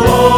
Lord.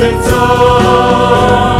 сердца.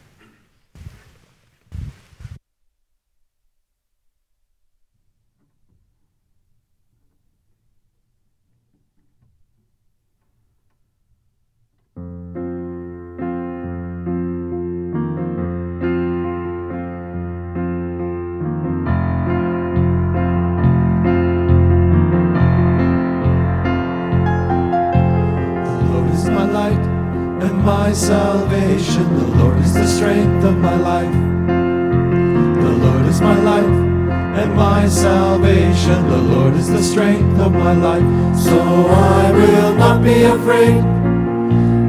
my salvation. The Lord is the strength of my life. The Lord is my life and my salvation. The Lord is the strength of my life. So I will not be afraid.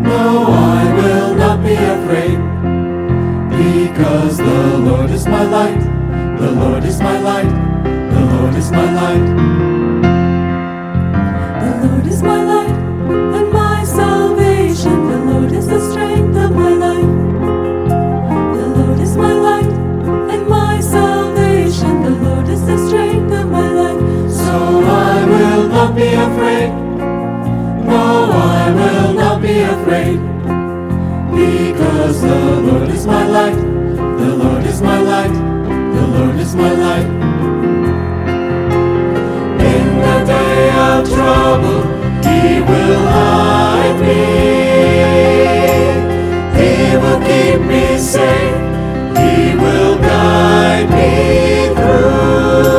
No, I will not be afraid. Because the Lord is my light. The Lord is my light. The Lord is my light. The Lord is my light. not be afraid. No, I will not be afraid. Because the Lord is my light. The Lord is my light. The Lord is my light. In the day of trouble, He will hide me. He will keep me safe. He will guide me through.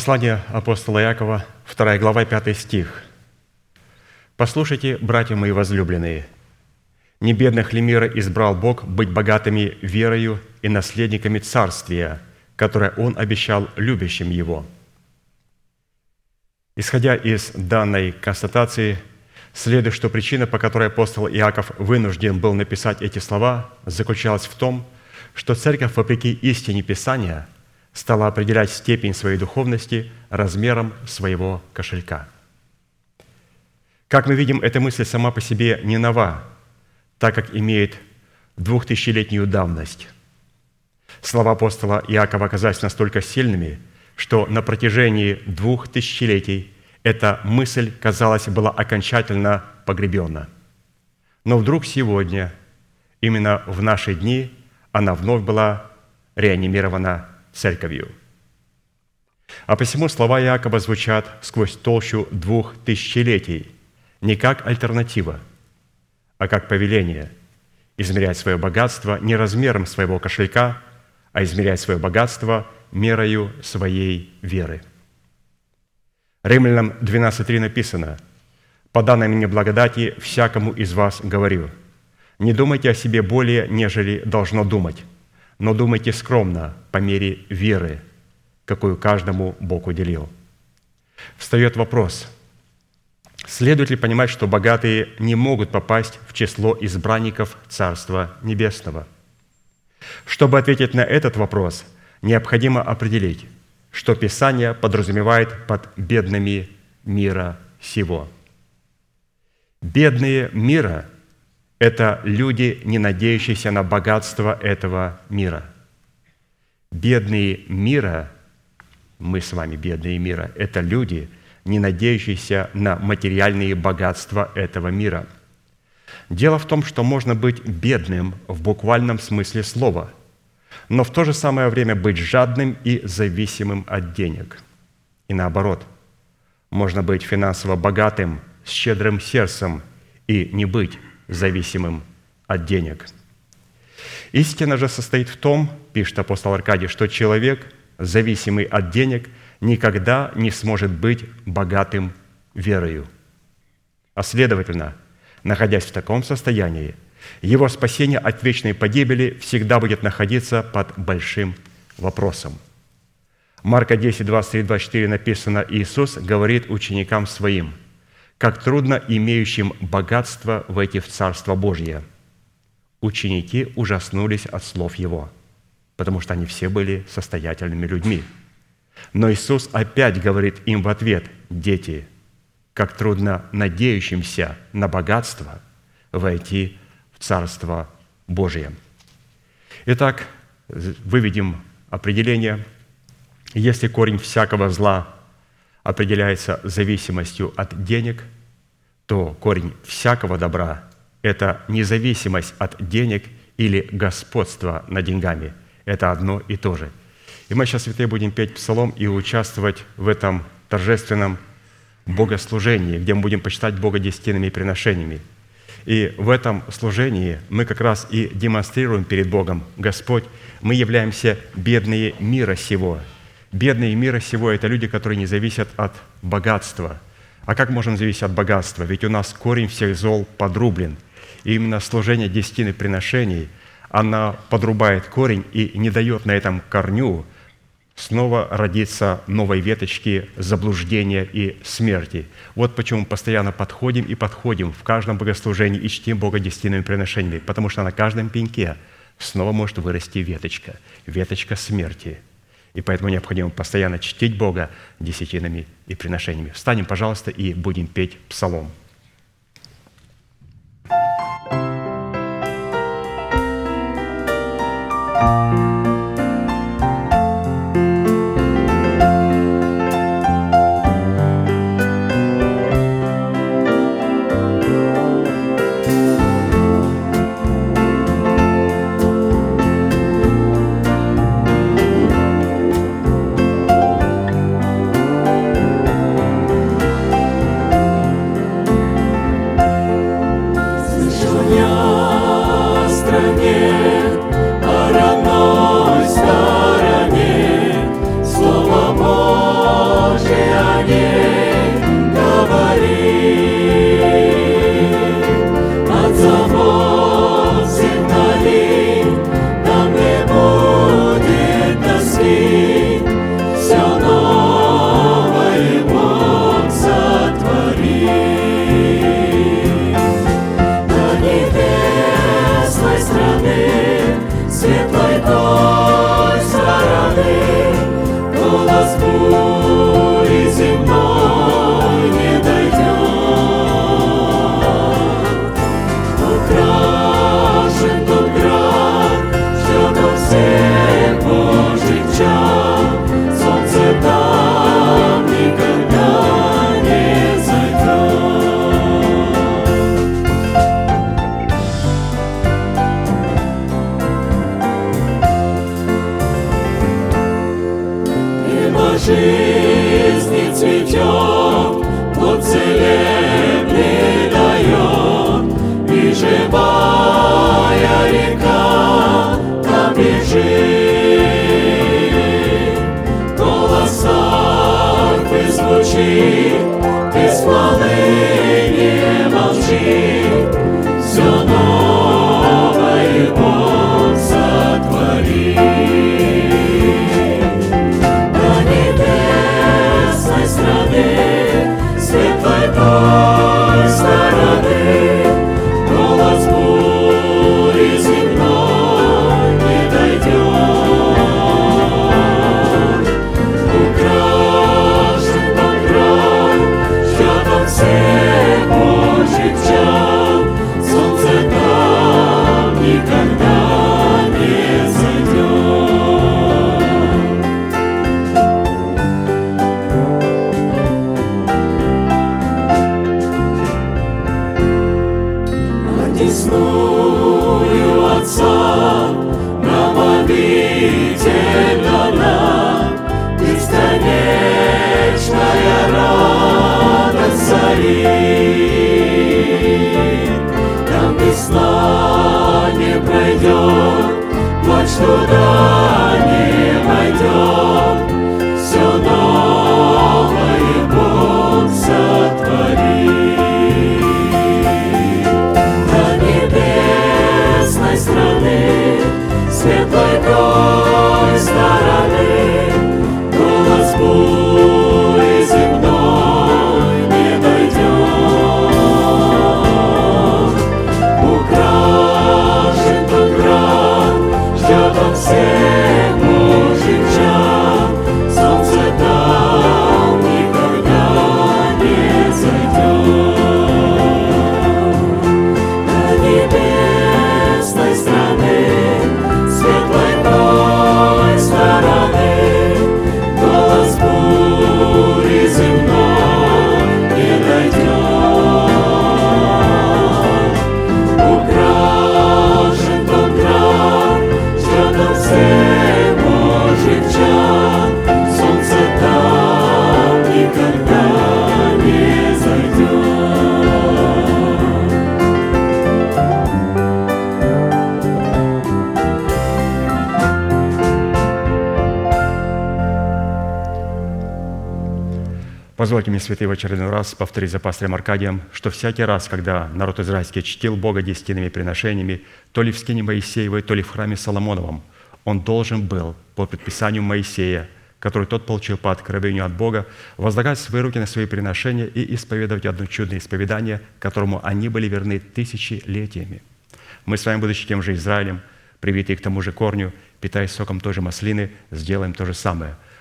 Послание апостола Иакова, 2 глава, 5 стих. «Послушайте, братья мои возлюбленные, не бедных ли мира избрал Бог быть богатыми верою и наследниками Царствия, которое Он обещал любящим Его?» Исходя из данной констатации, следует, что причина, по которой апостол Иаков вынужден был написать эти слова, заключалась в том, что церковь, вопреки истине Писания, стала определять степень своей духовности размером своего кошелька. Как мы видим, эта мысль сама по себе не нова, так как имеет двухтысячелетнюю давность. Слова апостола Иакова оказались настолько сильными, что на протяжении двух тысячелетий эта мысль, казалось, была окончательно погребена. Но вдруг сегодня, именно в наши дни, она вновь была реанимирована церковью. А посему слова Иакова звучат сквозь толщу двух тысячелетий не как альтернатива, а как повеление измерять свое богатство не размером своего кошелька, а измерять свое богатство мерою своей веры. Римлянам 12.3 написано, «По данной мне благодати всякому из вас говорю, не думайте о себе более, нежели должно думать, но думайте скромно по мере веры, какую каждому Бог уделил». Встает вопрос, следует ли понимать, что богатые не могут попасть в число избранников Царства Небесного? Чтобы ответить на этот вопрос, необходимо определить, что Писание подразумевает под бедными мира сего. Бедные мира – это люди, не надеющиеся на богатство этого мира. Бедные мира, мы с вами бедные мира, это люди, не надеющиеся на материальные богатства этого мира. Дело в том, что можно быть бедным в буквальном смысле слова, но в то же самое время быть жадным и зависимым от денег. И наоборот, можно быть финансово богатым, с щедрым сердцем и не быть зависимым от денег. Истина же состоит в том, пишет апостол Аркадий, что человек, зависимый от денег, никогда не сможет быть богатым верою. А следовательно, находясь в таком состоянии, его спасение от вечной погибели всегда будет находиться под большим вопросом. Марка 10, 23, 24 написано, Иисус говорит ученикам Своим, как трудно имеющим богатство войти в Царство Божье. Ученики ужаснулись от слов Его, потому что они все были состоятельными людьми. Но Иисус опять говорит им в ответ, «Дети, как трудно надеющимся на богатство войти в Царство Божие». Итак, выведем определение. Если корень всякого зла определяется зависимостью от денег, то корень всякого добра – это независимость от денег или господство над деньгами. Это одно и то же. И мы сейчас, святые, будем петь псалом и участвовать в этом торжественном богослужении, где мы будем почитать Бога десятинными приношениями. И в этом служении мы как раз и демонстрируем перед Богом, Господь, мы являемся бедные мира сего. Бедные мира сего – это люди, которые не зависят от богатства. А как можем зависеть от богатства? Ведь у нас корень всех зол подрублен. И именно служение десятины приношений, она подрубает корень и не дает на этом корню снова родиться новой веточки заблуждения и смерти. Вот почему мы постоянно подходим и подходим в каждом богослужении и чтим Бога десятинными приношениями, потому что на каждом пеньке снова может вырасти веточка, веточка смерти. И поэтому необходимо постоянно чтить Бога десятинами и приношениями. Встанем, пожалуйста, и будем петь псалом. Слышал ночь туда Позвольте мне, святые, в очередной раз повторить за пастырем Аркадием, что всякий раз, когда народ израильский чтил Бога десятинными приношениями, то ли в скине Моисеевой, то ли в храме Соломоновом, он должен был по предписанию Моисея, который тот получил по откровению от Бога, возлагать свои руки на свои приношения и исповедовать одно чудное исповедание, которому они были верны тысячелетиями. Мы с вами, будучи тем же Израилем, привитые к тому же корню, питаясь соком той же маслины, сделаем то же самое –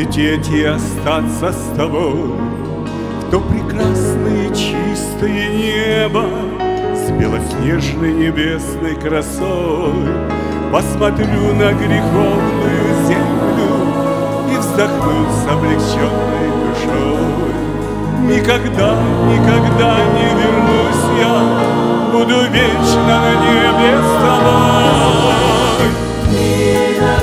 Взлететь и остаться с тобой. В то прекрасное чистое небо С белоснежной небесной красой. Посмотрю на греховную землю И вздохну с облегченной душой. Никогда, никогда не вернусь я Буду вечно на небе с тобой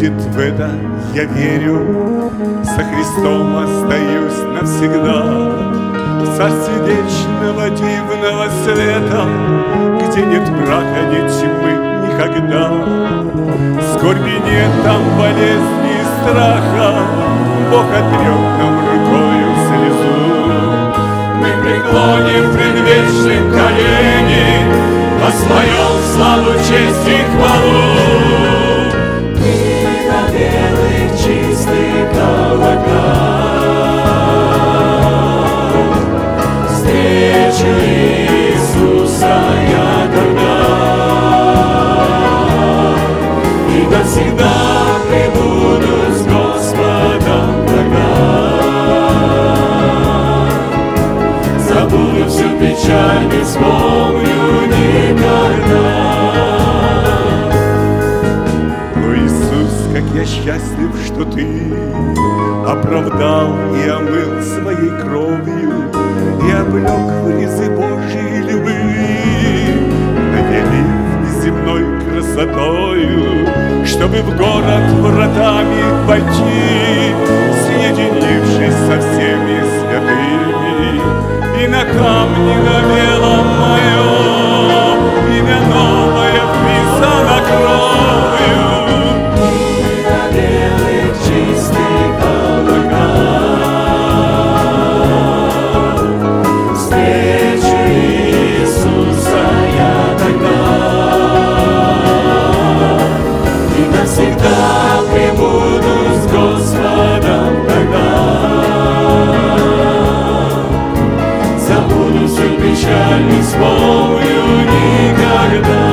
будет в это, я верю, Со Христом остаюсь навсегда. В царстве дивного света, Где нет мрака, нет тьмы никогда. Скорби нет там болезни и страха, Бог отрек нам рукою слезу. Мы преклоним предвечным колени, Воспоем славу, честь и хвалу. Белых чистых облаках Встречу Иисуса я тогда И навсегда пребуду с Господом забуду всю печаль, не вспомню я счастлив, что Ты оправдал и омыл своей кровью и облег в ризы Божьей любви, наделив земной красотою, чтобы в город вратами войти, соединившись со всеми святыми. И на камне на белом моем Имя новое вписано кровью печаль не вспомню никогда.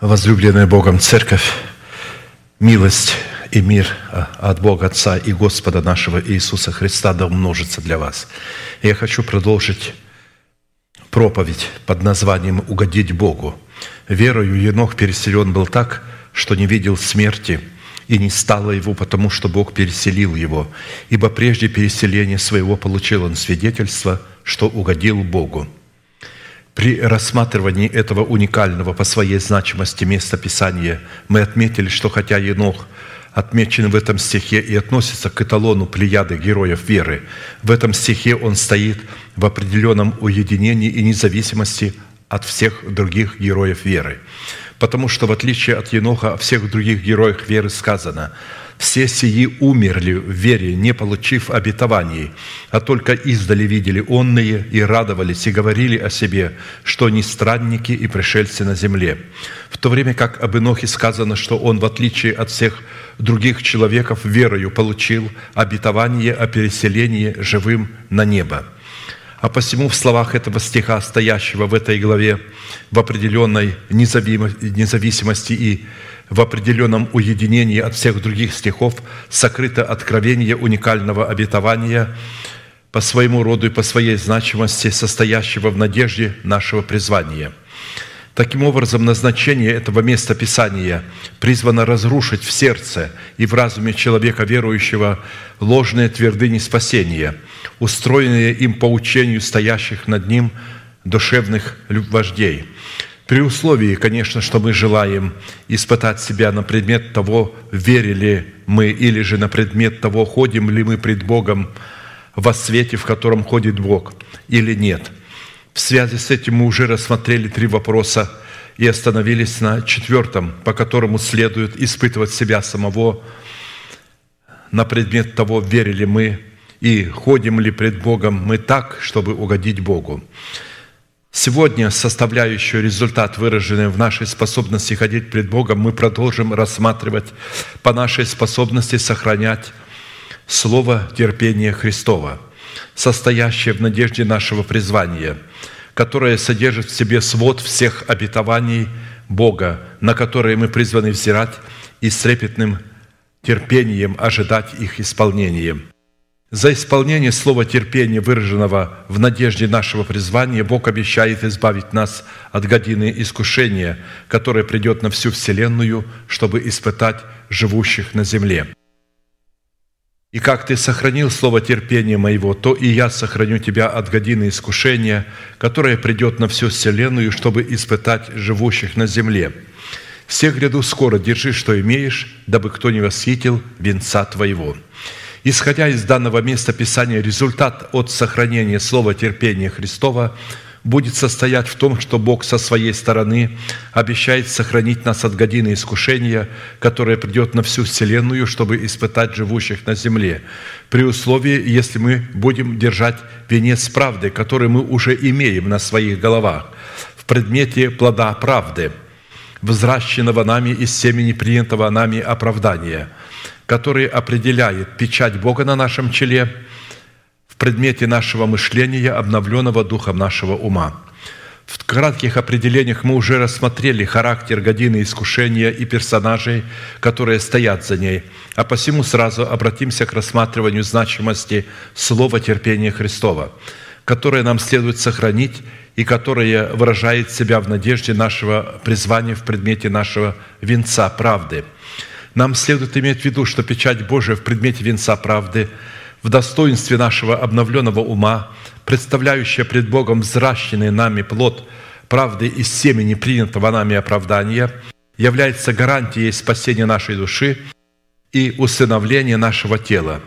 Возлюбленная Богом Церковь, милость и мир а, от Бога Отца и Господа нашего Иисуса Христа да умножится для вас. Я хочу продолжить проповедь под названием «Угодить Богу». Верою Енох переселен был так, что не видел смерти, и не стало его, потому что Бог переселил его. Ибо прежде переселения своего получил он свидетельство, что угодил Богу. При рассматривании этого уникального по своей значимости места Писания мы отметили, что хотя Енох отмечен в этом стихе и относится к эталону плеяды героев веры, в этом стихе он стоит в определенном уединении и независимости от всех других героев веры. Потому что в отличие от Еноха, о всех других героях веры сказано – все сии умерли в вере, не получив обетований, а только издали видели онные и радовались, и говорили о себе, что они странники и пришельцы на земле. В то время как об Инохе сказано, что он, в отличие от всех других человеков, верою получил обетование о переселении живым на небо. А посему в словах этого стиха, стоящего в этой главе, в определенной независимости и в определенном уединении от всех других стихов сокрыто откровение уникального обетования по своему роду и по своей значимости, состоящего в надежде нашего призвания. Таким образом, назначение этого места Писания призвано разрушить в сердце и в разуме человека верующего ложные твердыни спасения, устроенные им по учению стоящих над ним душевных вождей – при условии, конечно, что мы желаем испытать себя на предмет того, верили мы, или же на предмет того, ходим ли мы пред Богом во свете, в котором ходит Бог, или нет. В связи с этим мы уже рассмотрели три вопроса и остановились на четвертом, по которому следует испытывать себя самого на предмет того, верили мы и ходим ли пред Богом мы так, чтобы угодить Богу. Сегодня составляющую результат, выраженный в нашей способности ходить пред Богом, мы продолжим рассматривать по нашей способности сохранять Слово терпения Христова, состоящее в надежде нашего призвания, которое содержит в себе свод всех обетований Бога, на которые мы призваны взирать и с трепетным терпением ожидать их исполнения – за исполнение слова терпения, выраженного в надежде нашего призвания, Бог обещает избавить нас от годины искушения, которое придет на всю вселенную, чтобы испытать живущих на земле. И как ты сохранил слово терпения моего, то и я сохраню тебя от годины искушения, которое придет на всю вселенную, чтобы испытать живущих на земле. Все гряду скоро держи, что имеешь, дабы кто не восхитил венца твоего». Исходя из данного места Писания, результат от сохранения слова терпения Христова будет состоять в том, что Бог со своей стороны обещает сохранить нас от годины искушения, которое придет на всю вселенную, чтобы испытать живущих на земле, при условии, если мы будем держать венец правды, который мы уже имеем на своих головах, в предмете плода правды, взращенного нами из семени принятого нами оправдания – который определяет печать Бога на нашем челе предмете нашего мышления, обновленного духом нашего ума. В кратких определениях мы уже рассмотрели характер годины искушения и персонажей, которые стоят за ней, а посему сразу обратимся к рассматриванию значимости слова терпения Христова, которое нам следует сохранить и которое выражает себя в надежде нашего призвания в предмете нашего венца правды – нам следует иметь в виду, что печать Божия в предмете венца правды, в достоинстве нашего обновленного ума, представляющая пред Богом взращенный нами плод правды из семени принятого нами оправдания, является гарантией спасения нашей души и усыновления нашего тела.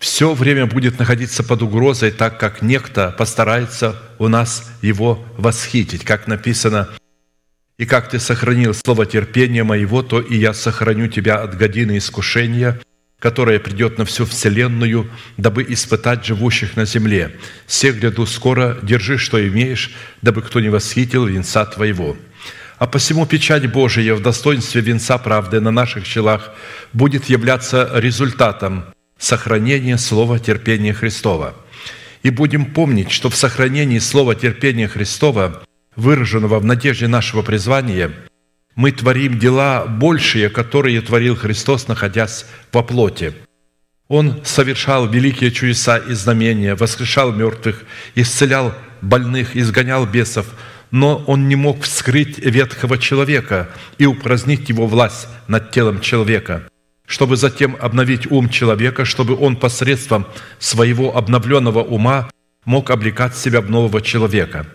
Все время будет находиться под угрозой, так как некто постарается у нас его восхитить, как написано – и как ты сохранил слово терпения моего, то и я сохраню тебя от годины искушения, которое придет на всю вселенную, дабы испытать живущих на земле. Все гляду скоро, держи, что имеешь, дабы кто не восхитил венца твоего. А посему печать Божия в достоинстве венца правды на наших челах будет являться результатом сохранения слова терпения Христова. И будем помнить, что в сохранении слова терпения Христова – выраженного в надежде нашего призвания, мы творим дела большие, которые творил Христос, находясь во плоти. Он совершал великие чудеса и знамения, воскрешал мертвых, исцелял больных, изгонял бесов, но он не мог вскрыть ветхого человека и упразднить его власть над телом человека, чтобы затем обновить ум человека, чтобы он посредством своего обновленного ума мог облекать себя в нового человека.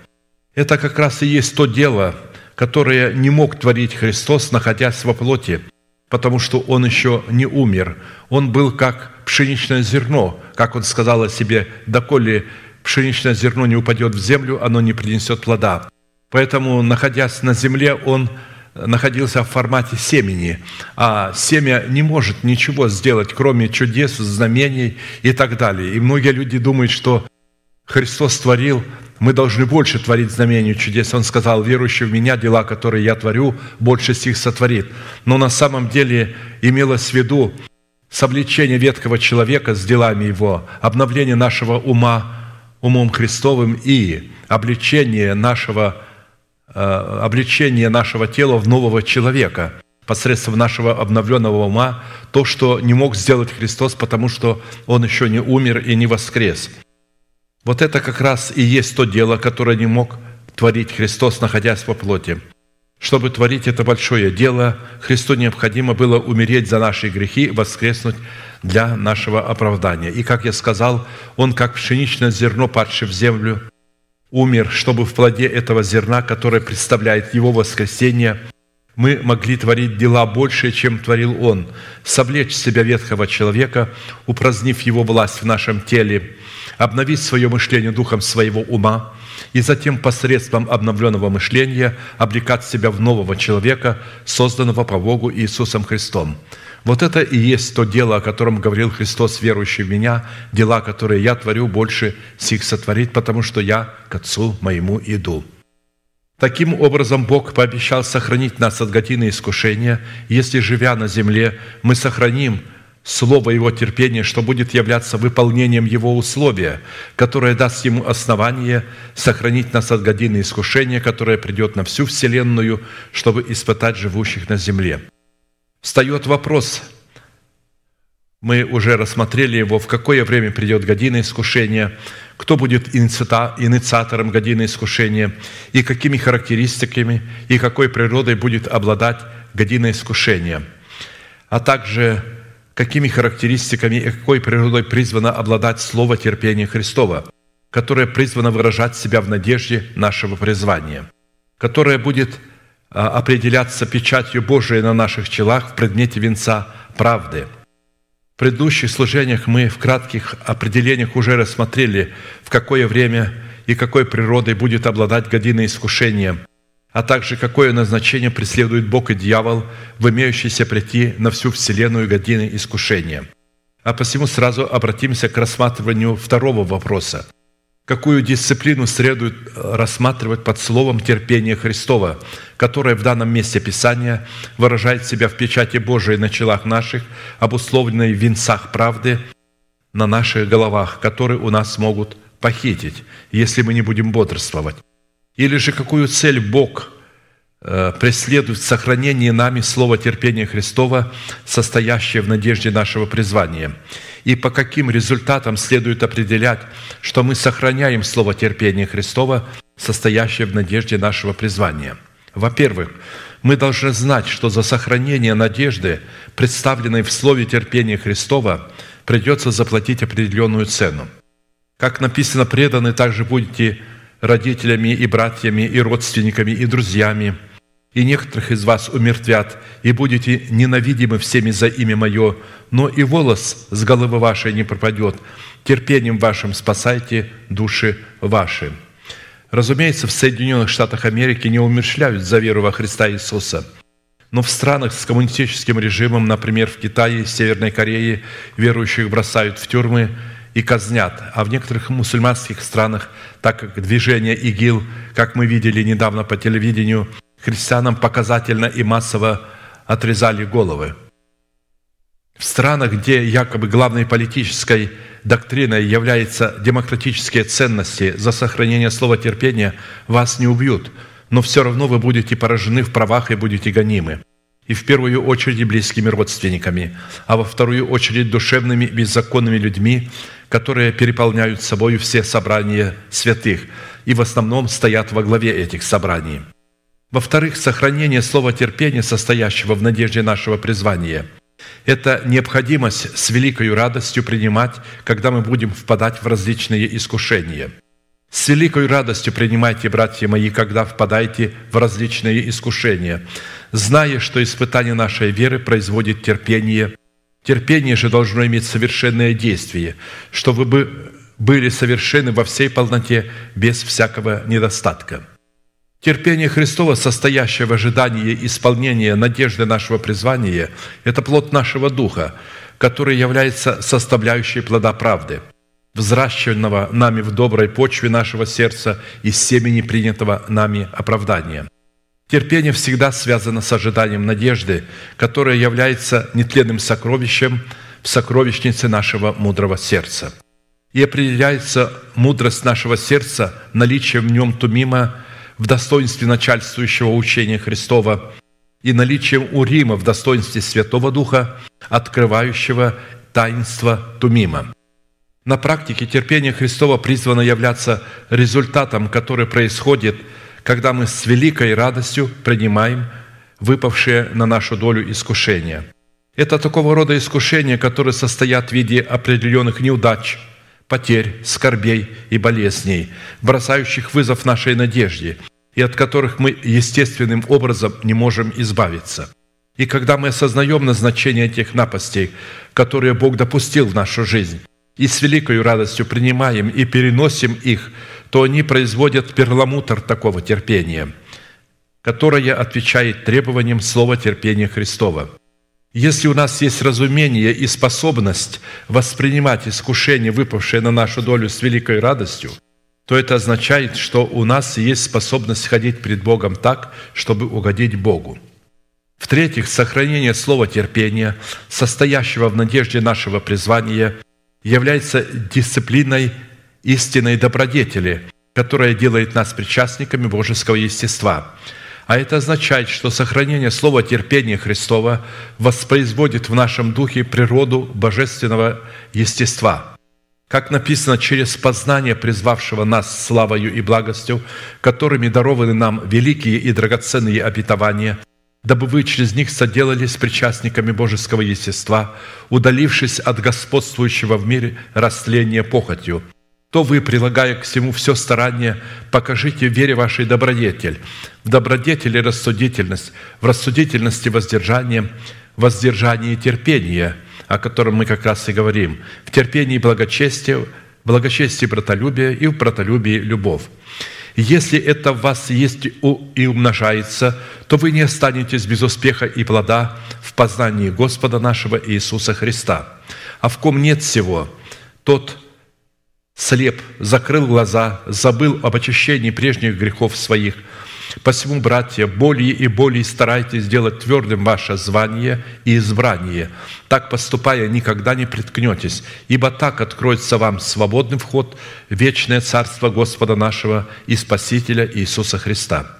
Это как раз и есть то дело, которое не мог творить Христос, находясь во плоти, потому что Он еще не умер. Он был как пшеничное зерно, как Он сказал о себе, «Доколе пшеничное зерно не упадет в землю, оно не принесет плода». Поэтому, находясь на земле, Он находился в формате семени, а семя не может ничего сделать, кроме чудес, знамений и так далее. И многие люди думают, что Христос творил, мы должны больше творить знамений чудес. Он сказал, верующий в Меня, дела, которые я творю, больше сих сотворит. Но на самом деле имелось в виду совлечение ветхого человека с делами его, обновление нашего ума умом Христовым и обличение нашего, э, обличение нашего тела в нового человека посредством нашего обновленного ума, то, что не мог сделать Христос, потому что Он еще не умер и не воскрес – вот это как раз и есть то дело, которое не мог творить Христос, находясь во плоти. Чтобы творить это большое дело, Христу необходимо было умереть за наши грехи, воскреснуть для нашего оправдания. И, как я сказал, Он, как пшеничное зерно, падшее в землю, умер, чтобы в плоде этого зерна, которое представляет Его воскресение, мы могли творить дела больше, чем творил Он, совлечь себя ветхого человека, упразднив его власть в нашем теле, обновить свое мышление духом своего ума и затем посредством обновленного мышления облекать себя в нового человека, созданного по Богу Иисусом Христом. Вот это и есть то дело, о котором говорил Христос, верующий в Меня, дела, которые я творю, больше сих сотворить, потому что я к Отцу моему иду». Таким образом, Бог пообещал сохранить нас от годины искушения, если, живя на земле, мы сохраним слово Его терпения, что будет являться выполнением Его условия, которое даст Ему основание сохранить нас от годины искушения, которое придет на всю Вселенную, чтобы испытать живущих на земле. Встает вопрос, мы уже рассмотрели его, в какое время придет година искушения, кто будет инициатором годины искушения, и какими характеристиками и какой природой будет обладать година искушения, а также какими характеристиками и какой природой призвано обладать слово терпения Христова, которое призвано выражать себя в надежде нашего призвания, которое будет а, определяться печатью Божией на наших челах в предмете венца правды. В предыдущих служениях мы в кратких определениях уже рассмотрели, в какое время и какой природой будет обладать година искушения – а также какое назначение преследует Бог и дьявол в имеющейся прийти на всю вселенную годины искушения. А посему сразу обратимся к рассматриванию второго вопроса. Какую дисциплину следует э, рассматривать под словом терпения Христова, которое в данном месте Писания выражает себя в печати Божией на челах наших, обусловленной в венцах правды на наших головах, которые у нас могут похитить, если мы не будем бодрствовать. Или же какую цель Бог э, преследует в сохранении нами слова терпения Христова, состоящее в надежде нашего призвания. И по каким результатам следует определять, что мы сохраняем слово терпения Христова, состоящее в надежде нашего призвания. Во-первых, мы должны знать, что за сохранение надежды, представленной в слове терпения Христова, придется заплатить определенную цену. Как написано, преданы также будете родителями и братьями, и родственниками, и друзьями, и некоторых из вас умертвят, и будете ненавидимы всеми за имя Мое, но и волос с головы вашей не пропадет. Терпением вашим спасайте души ваши». Разумеется, в Соединенных Штатах Америки не умерщвляют за веру во Христа Иисуса – но в странах с коммунистическим режимом, например, в Китае, Северной Корее, верующих бросают в тюрьмы и казнят. А в некоторых мусульманских странах, так как движение ИГИЛ, как мы видели недавно по телевидению, христианам показательно и массово отрезали головы. В странах, где якобы главной политической доктриной являются демократические ценности за сохранение слова терпения, вас не убьют, но все равно вы будете поражены в правах и будете гонимы. И в первую очередь близкими родственниками, а во вторую очередь душевными беззаконными людьми, которые переполняют собою все собрания святых и в основном стоят во главе этих собраний. Во-вторых, сохранение слова терпения, состоящего в надежде нашего призвания – это необходимость с великой радостью принимать, когда мы будем впадать в различные искушения. С великой радостью принимайте, братья мои, когда впадаете в различные искушения, зная, что испытание нашей веры производит терпение. Терпение же должно иметь совершенное действие, чтобы вы были совершенны во всей полноте, без всякого недостатка. Терпение Христова, состоящее в ожидании исполнения надежды нашего призвания, это плод нашего духа, который является составляющей плода правды, взращенного нами в доброй почве нашего сердца из семени принятого нами оправдания. Терпение всегда связано с ожиданием надежды, которая является нетленным сокровищем в сокровищнице нашего мудрого сердца. И определяется мудрость нашего сердца наличием в нем тумима в достоинстве начальствующего учения Христова и наличием Урима в достоинстве Святого Духа, открывающего таинство Тумима. На практике терпение Христова призвано являться результатом, который происходит, когда мы с великой радостью принимаем выпавшие на нашу долю искушения. Это такого рода искушения, которые состоят в виде определенных неудач – потерь, скорбей и болезней, бросающих вызов нашей надежде, и от которых мы естественным образом не можем избавиться. И когда мы осознаем назначение этих напастей, которые Бог допустил в нашу жизнь, и с великой радостью принимаем и переносим их, то они производят перламутр такого терпения, которое отвечает требованиям слова терпения Христова – если у нас есть разумение и способность воспринимать искушение, выпавшее на нашу долю с великой радостью, то это означает, что у нас есть способность ходить пред Богом так, чтобы угодить Богу. В-третьих, сохранение слова терпения, состоящего в надежде нашего призвания, является дисциплиной истинной добродетели, которая делает нас причастниками божеского естества – а это означает, что сохранение слова терпения Христова воспроизводит в нашем духе природу божественного естества. Как написано, через познание призвавшего нас славою и благостью, которыми дарованы нам великие и драгоценные обетования, дабы вы через них соделались причастниками божеского естества, удалившись от господствующего в мире растления похотью – то вы, прилагая к всему все старание, покажите в вере вашей добродетель, в добродетели рассудительность, в рассудительности воздержание, в воздержании терпение, о котором мы как раз и говорим, в терпении благочестие, в благочестии братолюбие и в братолюбии любовь. Если это в вас есть и умножается, то вы не останетесь без успеха и плода в познании Господа нашего Иисуса Христа. А в ком нет всего, тот – слеп, закрыл глаза, забыл об очищении прежних грехов своих. Посему, братья, более и более старайтесь сделать твердым ваше звание и избрание. Так поступая, никогда не приткнетесь, ибо так откроется вам свободный вход в вечное Царство Господа нашего и Спасителя Иисуса Христа».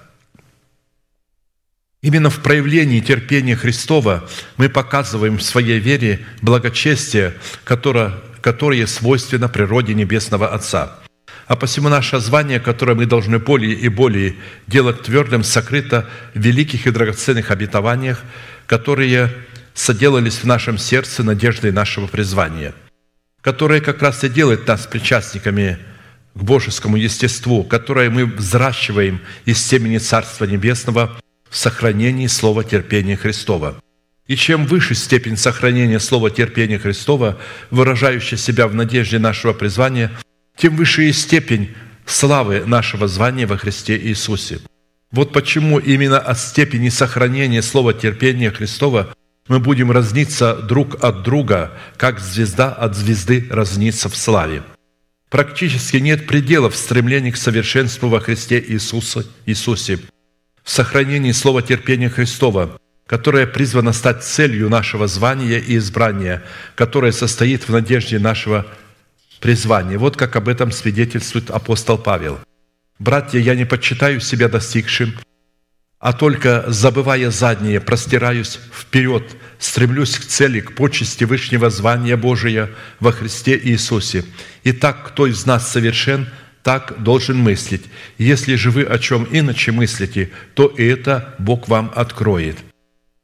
Именно в проявлении терпения Христова мы показываем в своей вере благочестие, которое которое свойственно природе Небесного Отца. А посему наше звание, которое мы должны более и более делать твердым, сокрыто в великих и драгоценных обетованиях, которые соделались в нашем сердце надеждой нашего призвания, которые как раз и делают нас причастниками к божескому естеству, которое мы взращиваем из семени Царства Небесного в сохранении слова терпения Христова – и чем выше степень сохранения слова терпения Христова, выражающая себя в надежде нашего призвания, тем выше и степень славы нашего звания во Христе Иисусе. Вот почему именно от степени сохранения слова терпения Христова мы будем разниться друг от друга, как звезда от звезды разнится в славе. Практически нет пределов стремления к совершенству во Христе Иисуса, Иисусе. В сохранении слова терпения Христова которая призвана стать целью нашего звания и избрания, которое состоит в надежде нашего призвания. Вот как об этом свидетельствует апостол Павел. Братья, я не почитаю себя достигшим, а только, забывая заднее, простираюсь вперед, стремлюсь к цели, к почести Вышнего звания Божия во Христе Иисусе. Итак, кто из нас совершен, так должен мыслить. Если же вы о чем иначе мыслите, то и это Бог вам откроет.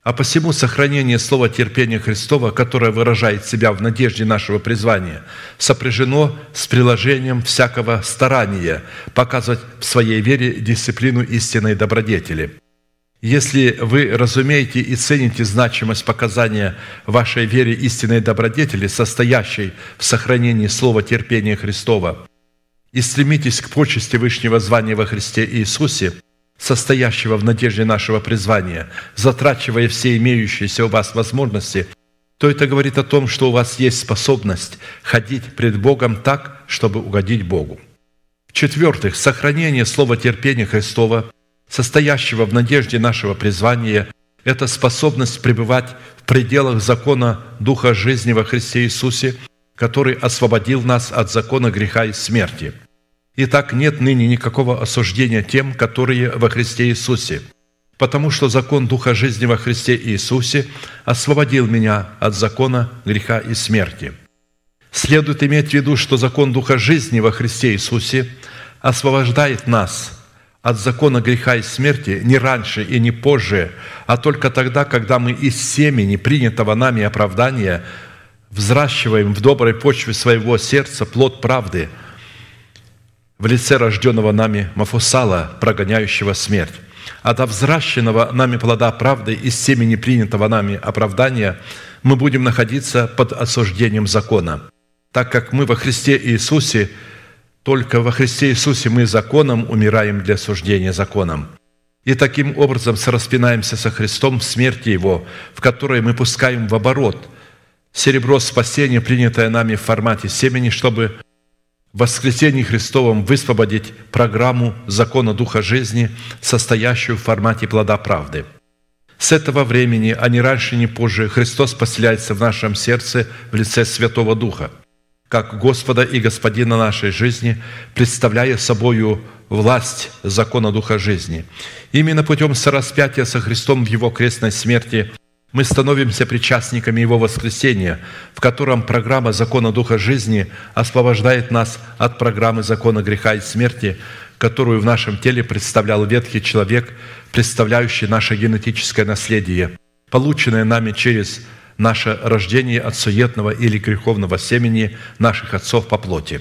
А посему сохранение слова терпения Христова, которое выражает себя в надежде нашего призвания, сопряжено с приложением всякого старания показывать в своей вере дисциплину истинной добродетели – если вы разумеете и цените значимость показания вашей вере истинной добродетели, состоящей в сохранении слова терпения Христова, и стремитесь к почести Вышнего звания во Христе Иисусе, состоящего в надежде нашего призвания, затрачивая все имеющиеся у вас возможности, то это говорит о том, что у вас есть способность ходить пред Богом так, чтобы угодить Богу. В-четвертых, сохранение слова терпения Христова – состоящего в надежде нашего призвания, это способность пребывать в пределах закона Духа жизни во Христе Иисусе, который освободил нас от закона греха и смерти. Итак, нет ныне никакого осуждения тем, которые во Христе Иисусе, потому что закон Духа жизни во Христе Иисусе освободил меня от закона греха и смерти. Следует иметь в виду, что закон Духа жизни во Христе Иисусе освобождает нас – от закона греха и смерти не раньше и не позже, а только тогда, когда мы из семени принятого нами оправдания взращиваем в доброй почве своего сердца плод правды в лице рожденного нами Мафусала, прогоняющего смерть. До взращенного нами плода правды из семени принятого нами оправдания мы будем находиться под осуждением закона, так как мы во Христе Иисусе – только во Христе Иисусе мы законом умираем для суждения законом. И таким образом сораспинаемся со Христом в смерти Его, в которой мы пускаем в оборот серебро спасения, принятое нами в формате семени, чтобы в воскресении Христовом высвободить программу закона Духа жизни, состоящую в формате плода правды. С этого времени, а не раньше, не позже, Христос поселяется в нашем сердце в лице Святого Духа – как Господа и Господина нашей жизни, представляя собою власть закона Духа жизни. Именно путем сораспятия со Христом в Его крестной смерти мы становимся причастниками Его воскресения, в котором программа закона Духа жизни освобождает нас от программы закона греха и смерти, которую в нашем теле представлял ветхий человек, представляющий наше генетическое наследие, полученное нами через наше рождение от суетного или греховного семени наших отцов по плоти.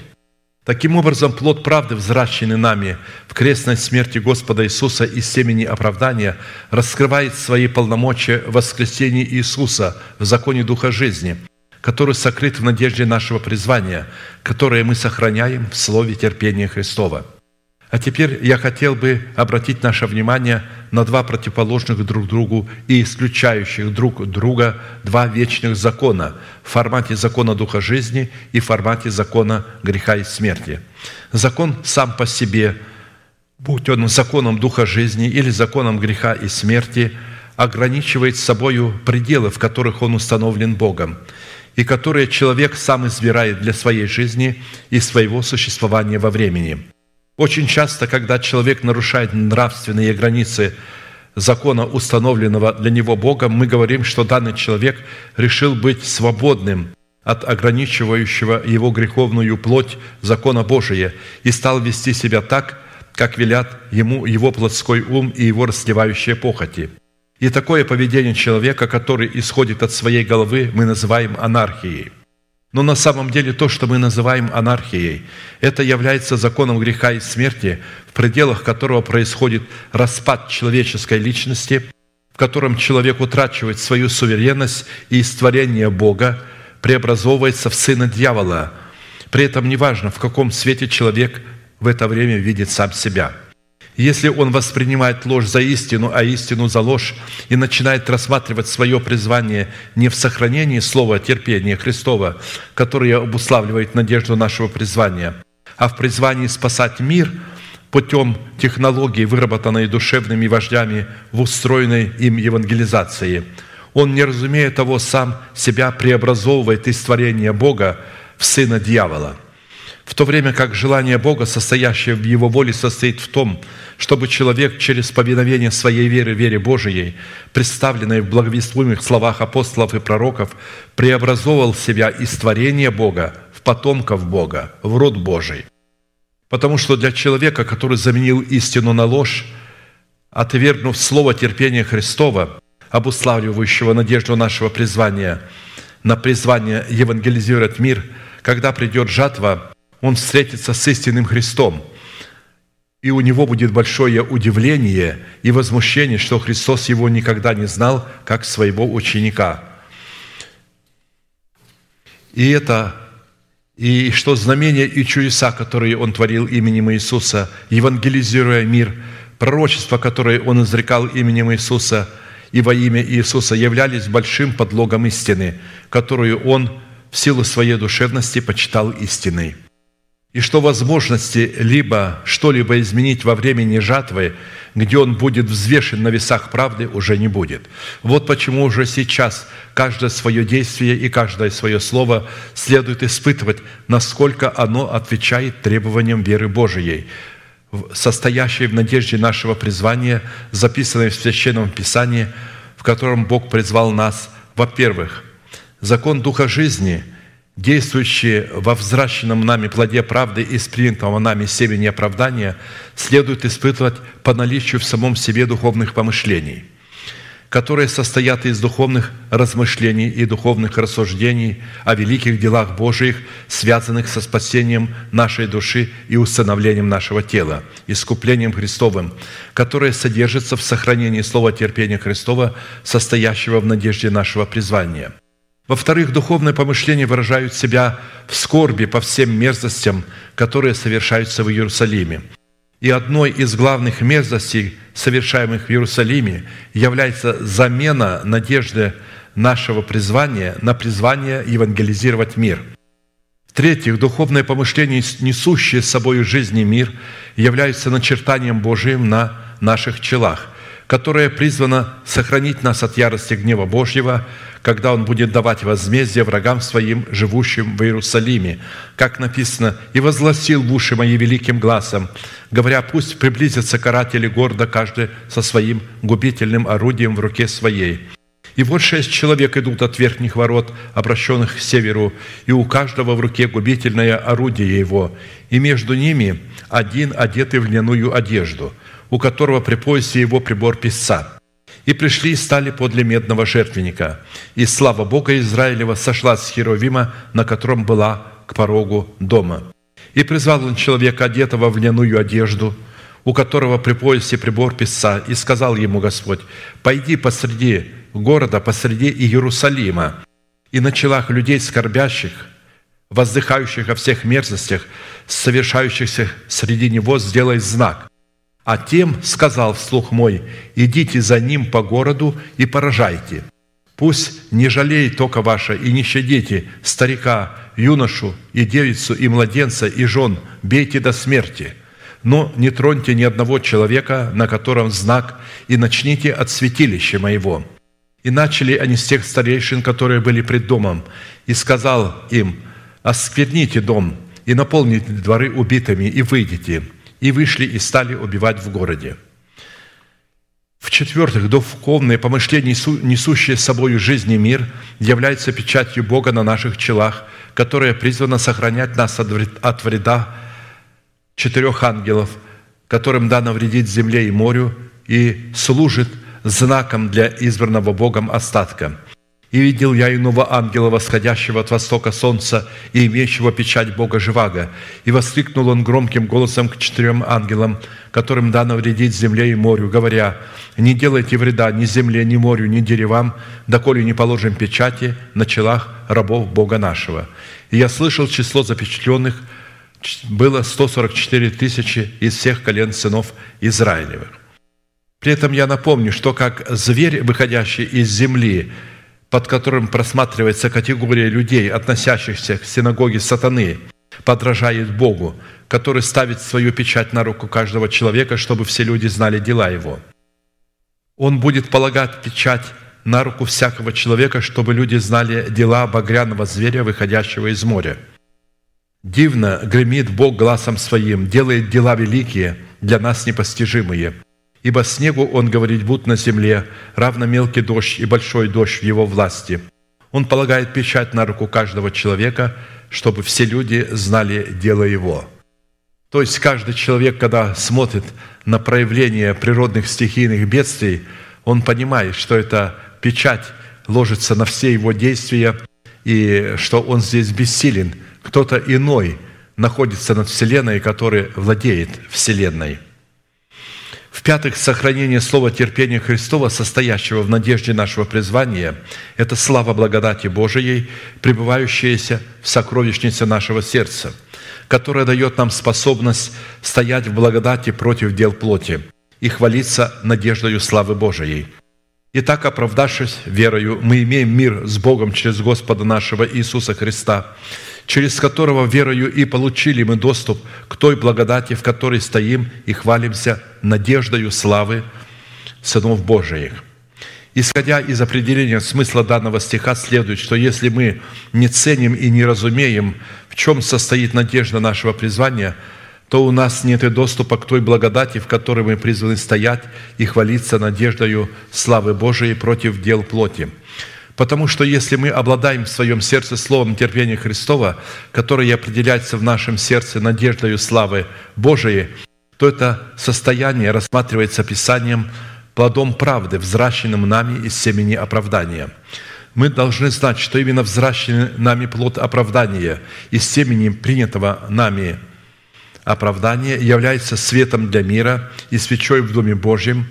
Таким образом, плод правды, взращенный нами в крестной смерти Господа Иисуса из семени оправдания, раскрывает свои полномочия в воскресении Иисуса в законе Духа жизни, который сокрыт в надежде нашего призвания, которое мы сохраняем в слове терпения Христова – а теперь я хотел бы обратить наше внимание на два противоположных друг другу и исключающих друг друга два вечных закона в формате закона Духа жизни и в формате закона греха и смерти. Закон сам по себе, будь он законом Духа жизни или законом греха и смерти, ограничивает собою пределы, в которых он установлен Богом, и которые человек сам избирает для своей жизни и своего существования во времени – очень часто, когда человек нарушает нравственные границы закона, установленного для него Богом, мы говорим, что данный человек решил быть свободным от ограничивающего его греховную плоть закона Божия и стал вести себя так, как велят ему его плотской ум и его расливающие похоти. И такое поведение человека, который исходит от своей головы, мы называем анархией – но на самом деле то, что мы называем анархией, это является законом греха и смерти, в пределах которого происходит распад человеческой личности, в котором человек утрачивает свою суверенность и из Бога преобразовывается в сына дьявола. При этом неважно, в каком свете человек в это время видит сам себя – если он воспринимает ложь за истину, а истину за ложь, и начинает рассматривать свое призвание не в сохранении слова терпения Христова, которое обуславливает надежду нашего призвания, а в призвании спасать мир путем технологий, выработанной душевными вождями в устроенной им евангелизации, он, не разумея того, сам себя преобразовывает из творения Бога в сына дьявола – в то время как желание Бога, состоящее в Его воле, состоит в том, чтобы человек через повиновение своей веры, вере Божией, представленной в благовествуемых словах апостолов и пророков, преобразовывал себя из творения Бога в потомков Бога, в род Божий. Потому что для человека, который заменил истину на ложь, отвергнув слово терпения Христова, обуславливающего надежду нашего призвания на призвание евангелизировать мир, когда придет жатва, он встретится с истинным Христом, и у него будет большое удивление и возмущение, что Христос его никогда не знал, как своего ученика. И это и что знамения и чудеса, которые Он творил именем Иисуса, евангелизируя мир, пророчества, которые Он изрекал именем Иисуса и во имя Иисуса, являлись большим подлогом истины, которую Он в силу своей душевности почитал истиной – и что возможности либо что-либо изменить во времени жатвы, где он будет взвешен на весах правды, уже не будет. Вот почему уже сейчас каждое свое действие и каждое свое слово следует испытывать, насколько оно отвечает требованиям веры Божией, состоящей в надежде нашего призвания, записанной в Священном Писании, в котором Бог призвал нас, во-первых, закон Духа жизни – действующие во взращенном нами плоде правды и принятого нами семени оправдания, следует испытывать по наличию в самом себе духовных помышлений, которые состоят из духовных размышлений и духовных рассуждений о великих делах Божиих, связанных со спасением нашей души и установлением нашего тела, искуплением Христовым, которое содержится в сохранении слова терпения Христова, состоящего в надежде нашего призвания – во-вторых, духовные помышления выражают себя в скорби по всем мерзостям, которые совершаются в Иерусалиме. И одной из главных мерзостей, совершаемых в Иерусалиме, является замена надежды нашего призвания на призвание евангелизировать мир. В-третьих, духовное помышление, несущее с собой жизнь и мир, является начертанием Божиим на наших челах, которое призвано сохранить нас от ярости гнева Божьего – когда Он будет давать возмездие врагам Своим, живущим в Иерусалиме. Как написано, «И возгласил в уши мои великим глазом, говоря, пусть приблизятся каратели города, каждый со своим губительным орудием в руке своей». И вот шесть человек идут от верхних ворот, обращенных к северу, и у каждого в руке губительное орудие его, и между ними один, одетый в льняную одежду, у которого при поясе его прибор писца – и пришли и стали подле медного жертвенника. И слава Бога Израилева сошла с Херовима, на котором была к порогу дома. И призвал он человека, одетого в льняную одежду, у которого при поясе прибор писца, и сказал ему Господь, «Пойди посреди города, посреди Иерусалима, и на челах людей скорбящих, воздыхающих о всех мерзостях, совершающихся среди него, сделай знак, а тем сказал вслух мой, идите за ним по городу и поражайте. Пусть не жалеет только ваше и не щадите старика, юношу и девицу, и младенца, и жен, бейте до смерти, но не троньте ни одного человека, на котором знак, и начните от святилища моего». И начали они с тех старейшин, которые были пред домом, и сказал им, «Оскверните дом и наполните дворы убитыми, и выйдите» и вышли и стали убивать в городе. В-четвертых, духовные помышления, несущие с собой жизнь и мир, являются печатью Бога на наших челах, которая призвана сохранять нас от вреда четырех ангелов, которым дано вредить земле и морю, и служит знаком для избранного Богом остатка – и видел я иного ангела, восходящего от востока солнца и имеющего печать Бога Живаго. И воскликнул он громким голосом к четырем ангелам, которым дано вредить земле и морю, говоря, «Не делайте вреда ни земле, ни морю, ни деревам, доколе не положим печати на челах рабов Бога нашего». И я слышал число запечатленных, было 144 тысячи из всех колен сынов Израилевых. При этом я напомню, что как зверь, выходящий из земли, под которым просматривается категория людей, относящихся к синагоге сатаны, подражает Богу, который ставит свою печать на руку каждого человека, чтобы все люди знали дела его. Он будет полагать печать на руку всякого человека, чтобы люди знали дела багряного зверя, выходящего из моря. Дивно гремит Бог глазом Своим, делает дела великие, для нас непостижимые. Ибо снегу Он говорит, будь на земле, равно мелкий дождь и большой дождь в Его власти. Он полагает печать на руку каждого человека, чтобы все люди знали дело Его». То есть каждый человек, когда смотрит на проявление природных стихийных бедствий, он понимает, что эта печать ложится на все его действия, и что он здесь бессилен. Кто-то иной находится над Вселенной, который владеет Вселенной. В-пятых, сохранение слова терпения Христова, состоящего в надежде нашего призвания, это слава благодати Божией, пребывающаяся в сокровищнице нашего сердца – которая дает нам способность стоять в благодати против дел плоти и хвалиться надеждою славы Божией. Итак, оправдавшись верою, мы имеем мир с Богом через Господа нашего Иисуса Христа, через которого верою и получили мы доступ к той благодати, в которой стоим и хвалимся надеждою славы сынов Божиих. Исходя из определения смысла данного стиха, следует, что если мы не ценим и не разумеем, в чем состоит надежда нашего призвания, то у нас нет и доступа к той благодати, в которой мы призваны стоять и хвалиться надеждою славы Божией против дел плоти. Потому что если мы обладаем в своем сердце словом терпения Христова, которое определяется в нашем сердце надеждою славы Божией, то это состояние рассматривается Писанием – плодом правды, взращенным нами из семени оправдания. Мы должны знать, что именно взращенный нами плод оправдания из семени принятого нами оправдания является светом для мира и свечой в Доме Божьем,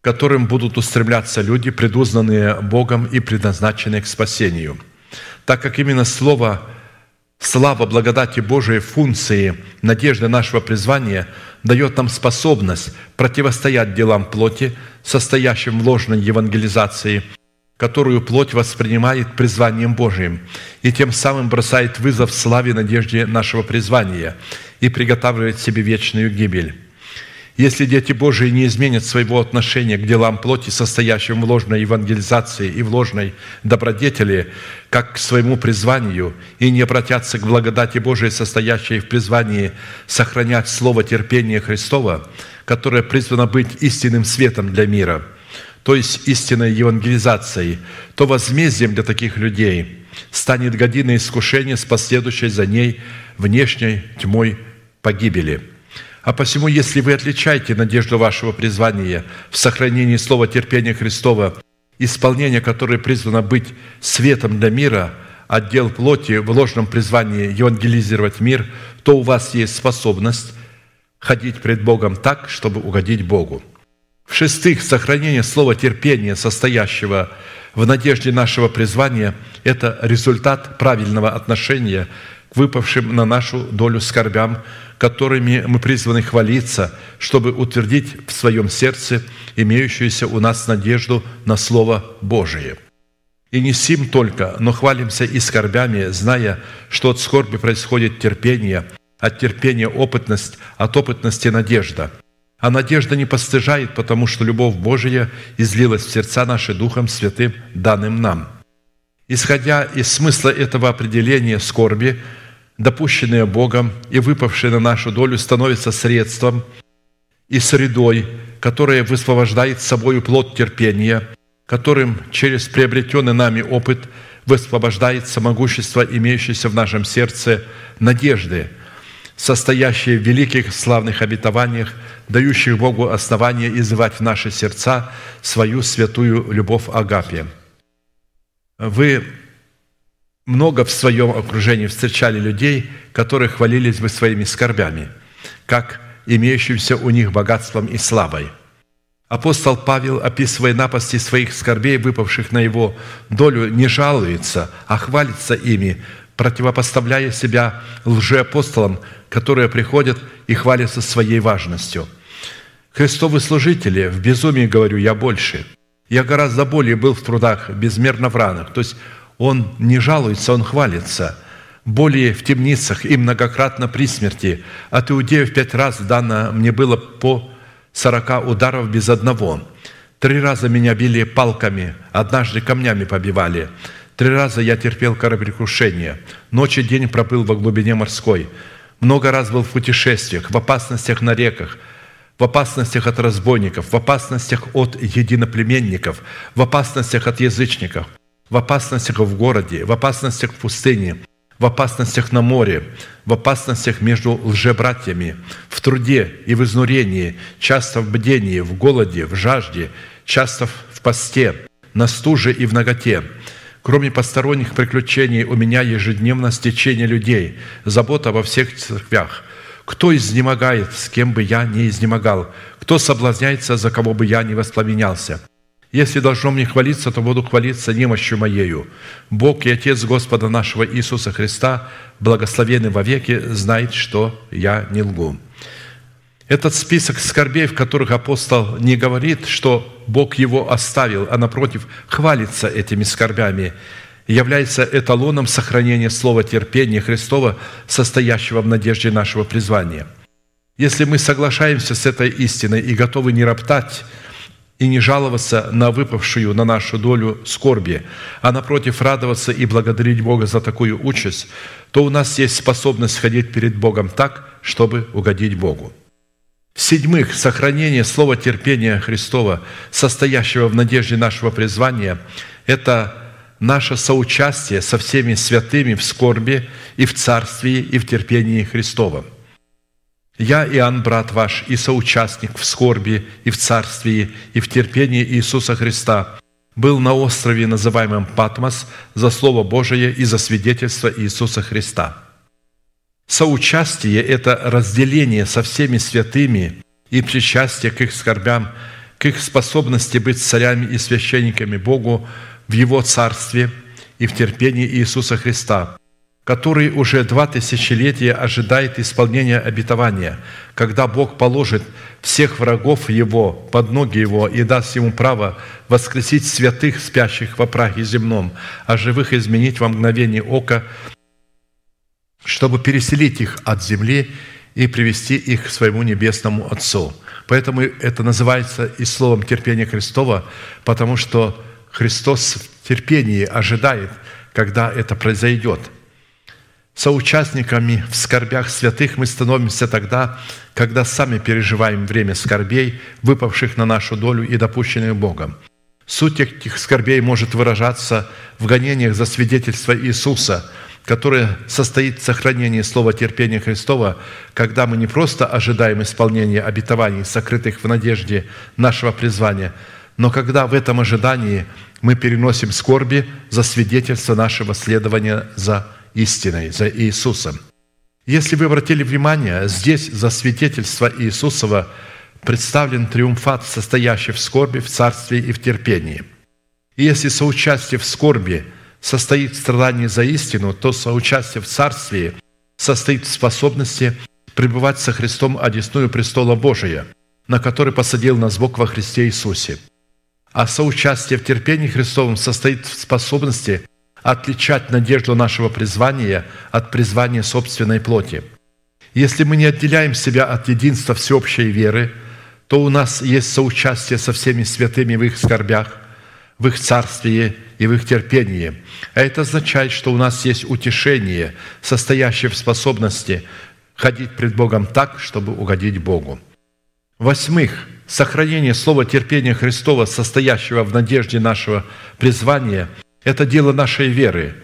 которым будут устремляться люди, предузнанные Богом и предназначенные к спасению. Так как именно Слово Слава благодати Божией функции надежды нашего призвания дает нам способность противостоять делам плоти, состоящим в ложной евангелизации, которую плоть воспринимает призванием Божиим, и тем самым бросает вызов славе надежде нашего призвания и приготавливает себе вечную гибель. Если дети Божии не изменят своего отношения к делам плоти, состоящим в ложной евангелизации и в ложной добродетели, как к своему призванию, и не обратятся к благодати Божией, состоящей в призвании сохранять слово терпения Христова, которое призвано быть истинным светом для мира, то есть истинной евангелизацией, то возмездием для таких людей станет година искушения с последующей за ней внешней тьмой погибели – а посему, если вы отличаете надежду вашего призвания в сохранении слова терпения Христова, исполнение которое призвано быть светом для мира, отдел плоти в ложном призвании евангелизировать мир, то у вас есть способность ходить пред Богом так, чтобы угодить Богу. В-шестых, сохранение слова терпения, состоящего в надежде нашего призвания, это результат правильного отношения к выпавшим на нашу долю скорбям, которыми мы призваны хвалиться, чтобы утвердить в своем сердце имеющуюся у нас надежду на Слово Божие. И не сим только, но хвалимся и скорбями, зная, что от скорби происходит терпение, от терпения опытность, от опытности надежда. А надежда не постыжает, потому что любовь Божия излилась в сердца наши Духом Святым, данным нам. Исходя из смысла этого определения скорби – допущенные Богом и выпавшие на нашу долю, становятся средством и средой, которая высвобождает собою плод терпения, которым через приобретенный нами опыт высвобождается могущество, имеющееся в нашем сердце надежды, состоящее в великих славных обетованиях, дающих Богу основание изывать в наши сердца свою святую любовь Агапе. Вы много в своем окружении встречали людей, которые хвалились бы своими скорбями, как имеющимся у них богатством и славой. Апостол Павел, описывая напасти своих скорбей, выпавших на его долю, не жалуется, а хвалится ими, противопоставляя себя лжеапостолам, которые приходят и хвалятся своей важностью. Христовы служители, в безумии говорю я больше. Я гораздо более был в трудах, безмерно в ранах. То есть он не жалуется, он хвалится. Более в темницах и многократно при смерти. От иудеев пять раз дано мне было по сорока ударов без одного. Три раза меня били палками, однажды камнями побивали. Три раза я терпел кораблекрушение. Ночь и день пробыл во глубине морской. Много раз был в путешествиях, в опасностях на реках, в опасностях от разбойников, в опасностях от единоплеменников, в опасностях от язычников, в опасностях в городе, в опасностях в пустыне, в опасностях на море, в опасностях между лжебратьями, в труде и в изнурении, часто в бдении, в голоде, в жажде, часто в посте, на стуже и в ноготе. Кроме посторонних приключений, у меня ежедневно стечение людей, забота во всех церквях. Кто изнемогает, с кем бы я не изнемогал? Кто соблазняется, за кого бы я не воспламенялся? Если должно мне хвалиться, то буду хвалиться немощью Моею. Бог и Отец Господа нашего Иисуса Христа, благословенный вовеки, знает, что я не лгу. Этот список скорбей, в которых апостол не говорит, что Бог его оставил, а напротив, хвалится этими скорбями, является эталоном сохранения слова терпения Христова, состоящего в надежде нашего призвания. Если мы соглашаемся с этой истиной и готовы не роптать и не жаловаться на выпавшую на нашу долю скорби, а напротив радоваться и благодарить Бога за такую участь, то у нас есть способность ходить перед Богом так, чтобы угодить Богу. В-седьмых, сохранение слова терпения Христова, состоящего в надежде нашего призвания, это наше соучастие со всеми святыми в скорби и в царствии и в терпении Христовом. Я, Иоанн, брат ваш, и соучастник в скорби и в царствии и в терпении Иисуса Христа, был на острове, называемом Патмос, за Слово Божие и за свидетельство Иисуса Христа – Соучастие – это разделение со всеми святыми и причастие к их скорбям, к их способности быть царями и священниками Богу в Его Царстве и в терпении Иисуса Христа, который уже два тысячелетия ожидает исполнения обетования, когда Бог положит всех врагов Его под ноги Его и даст Ему право воскресить святых, спящих во прахе земном, а живых изменить во мгновение ока чтобы переселить их от земли и привести их к своему небесному Отцу. Поэтому это называется и словом терпения Христова, потому что Христос в терпении ожидает, когда это произойдет. Соучастниками в скорбях святых мы становимся тогда, когда сами переживаем время скорбей, выпавших на нашу долю и допущенных Богом. Суть этих скорбей может выражаться в гонениях за свидетельство Иисуса – которое состоит в сохранении слова терпения Христова, когда мы не просто ожидаем исполнения обетований, сокрытых в надежде нашего призвания, но когда в этом ожидании мы переносим скорби за свидетельство нашего следования за истиной, за Иисусом. Если вы обратили внимание, здесь за свидетельство Иисусова представлен триумфат, состоящий в скорби, в царстве и в терпении. И если соучастие в скорби – состоит в страдании за истину, то соучастие в Царстве состоит в способности пребывать со Христом одесную престола Божия, на который посадил нас Бог во Христе Иисусе. А соучастие в терпении Христовом состоит в способности отличать надежду нашего призвания от призвания собственной плоти. Если мы не отделяем себя от единства всеобщей веры, то у нас есть соучастие со всеми святыми в их скорбях, в их царстве и в их терпении. А это означает, что у нас есть утешение, состоящее в способности ходить пред Богом так, чтобы угодить Богу. Восьмых, сохранение слова терпения Христова, состоящего в надежде нашего призвания, это дело нашей веры,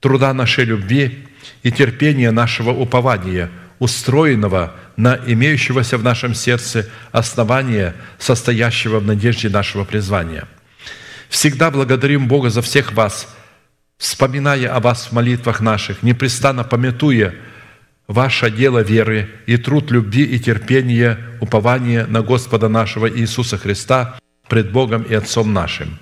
труда нашей любви и терпения нашего упования, устроенного на имеющегося в нашем сердце основания, состоящего в надежде нашего призвания – Всегда благодарим Бога за всех вас, вспоминая о вас в молитвах наших, непрестанно пометуя ваше дело веры и труд любви и терпения, упования на Господа нашего Иисуса Христа пред Богом и Отцом нашим.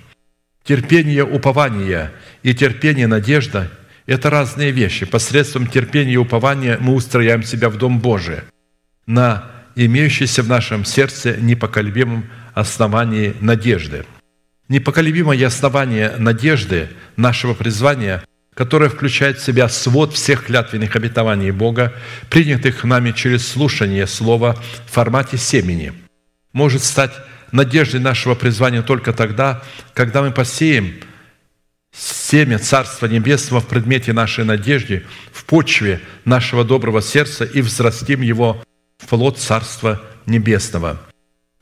Терпение упования и терпение надежда – это разные вещи. Посредством терпения и упования мы устрояем себя в Дом Божий на имеющейся в нашем сердце непоколебимом основании надежды – непоколебимое основание надежды нашего призвания, которое включает в себя свод всех клятвенных обетований Бога, принятых нами через слушание Слова в формате семени, может стать надеждой нашего призвания только тогда, когда мы посеем семя Царства Небесного в предмете нашей надежды, в почве нашего доброго сердца и взрастим его в плод Царства Небесного.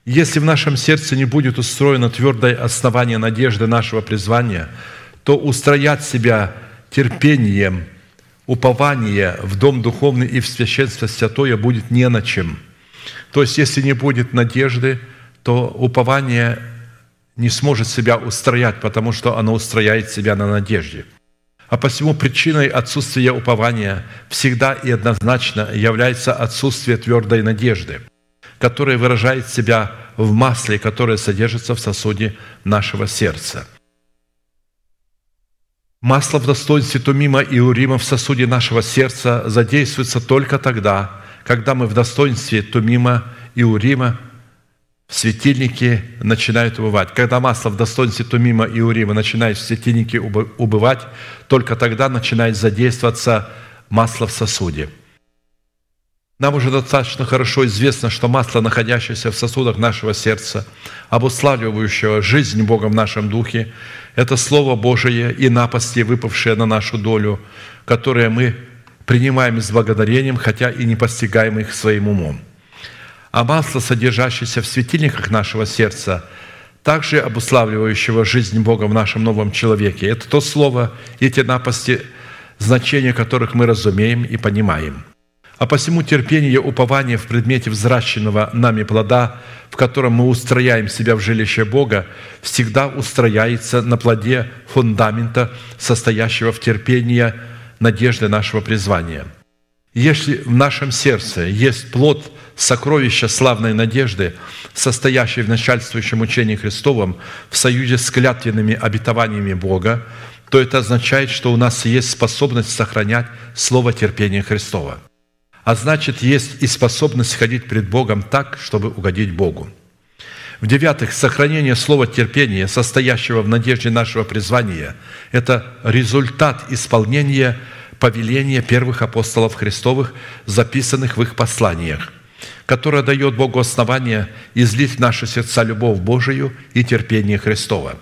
Если в нашем сердце не будет устроено твердое основание надежды нашего призвания, то устроять себя терпением, упование в Дом Духовный и в Священство Святое будет не на чем. То есть, если не будет надежды, то упование не сможет себя устроять, потому что оно устрояет себя на надежде. А посему причиной отсутствия упования всегда и однозначно является отсутствие твердой надежды, которая выражает себя в масле, которое содержится в сосуде нашего сердца. Масло в достоинстве Тумима и Урима в сосуде нашего сердца задействуется только тогда, когда мы в достоинстве Тумима и Урима светильники начинают убывать. Когда масло в достоинстве Тумима и Урима начинает в светильнике убывать, только тогда начинает задействоваться масло в сосуде. Нам уже достаточно хорошо известно, что масло, находящееся в сосудах нашего сердца, обуславливающего жизнь Бога в нашем духе, это Слово Божие и напасти, выпавшие на нашу долю, которые мы принимаем с благодарением, хотя и не постигаем их своим умом – а масло, содержащееся в светильниках нашего сердца, также обуславливающего жизнь Бога в нашем новом человеке. Это то слово и те напасти, значения которых мы разумеем и понимаем. А посему терпение и упование в предмете взращенного нами плода, в котором мы устрояем себя в жилище Бога, всегда устрояется на плоде фундамента, состоящего в терпении надежды нашего призвания. Если в нашем сердце есть плод – сокровища славной надежды, состоящей в начальствующем учении Христовом в союзе с клятвенными обетованиями Бога, то это означает, что у нас есть способность сохранять слово терпения Христова. А значит, есть и способность ходить пред Богом так, чтобы угодить Богу. В-девятых, сохранение слова терпения, состоящего в надежде нашего призвания, это результат исполнения повеления первых апостолов Христовых, записанных в их посланиях – которая дает Богу основание излить в наши сердца любовь Божию и терпение Христова.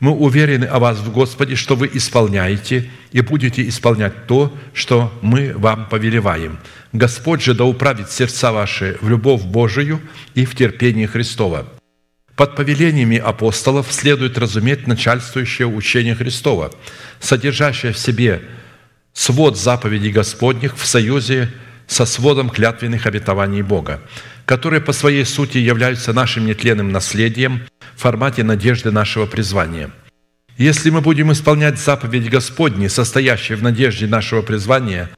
Мы уверены о вас в Господе, что вы исполняете и будете исполнять то, что мы вам повелеваем. Господь же да управит сердца ваши в любовь Божию и в терпение Христова. Под повелениями апостолов следует разуметь начальствующее учение Христова, содержащее в себе свод заповедей Господних в союзе со сводом клятвенных обетований Бога, которые по своей сути являются нашим нетленным наследием в формате надежды нашего призвания. Если мы будем исполнять заповедь Господни, состоящие в надежде нашего призвания,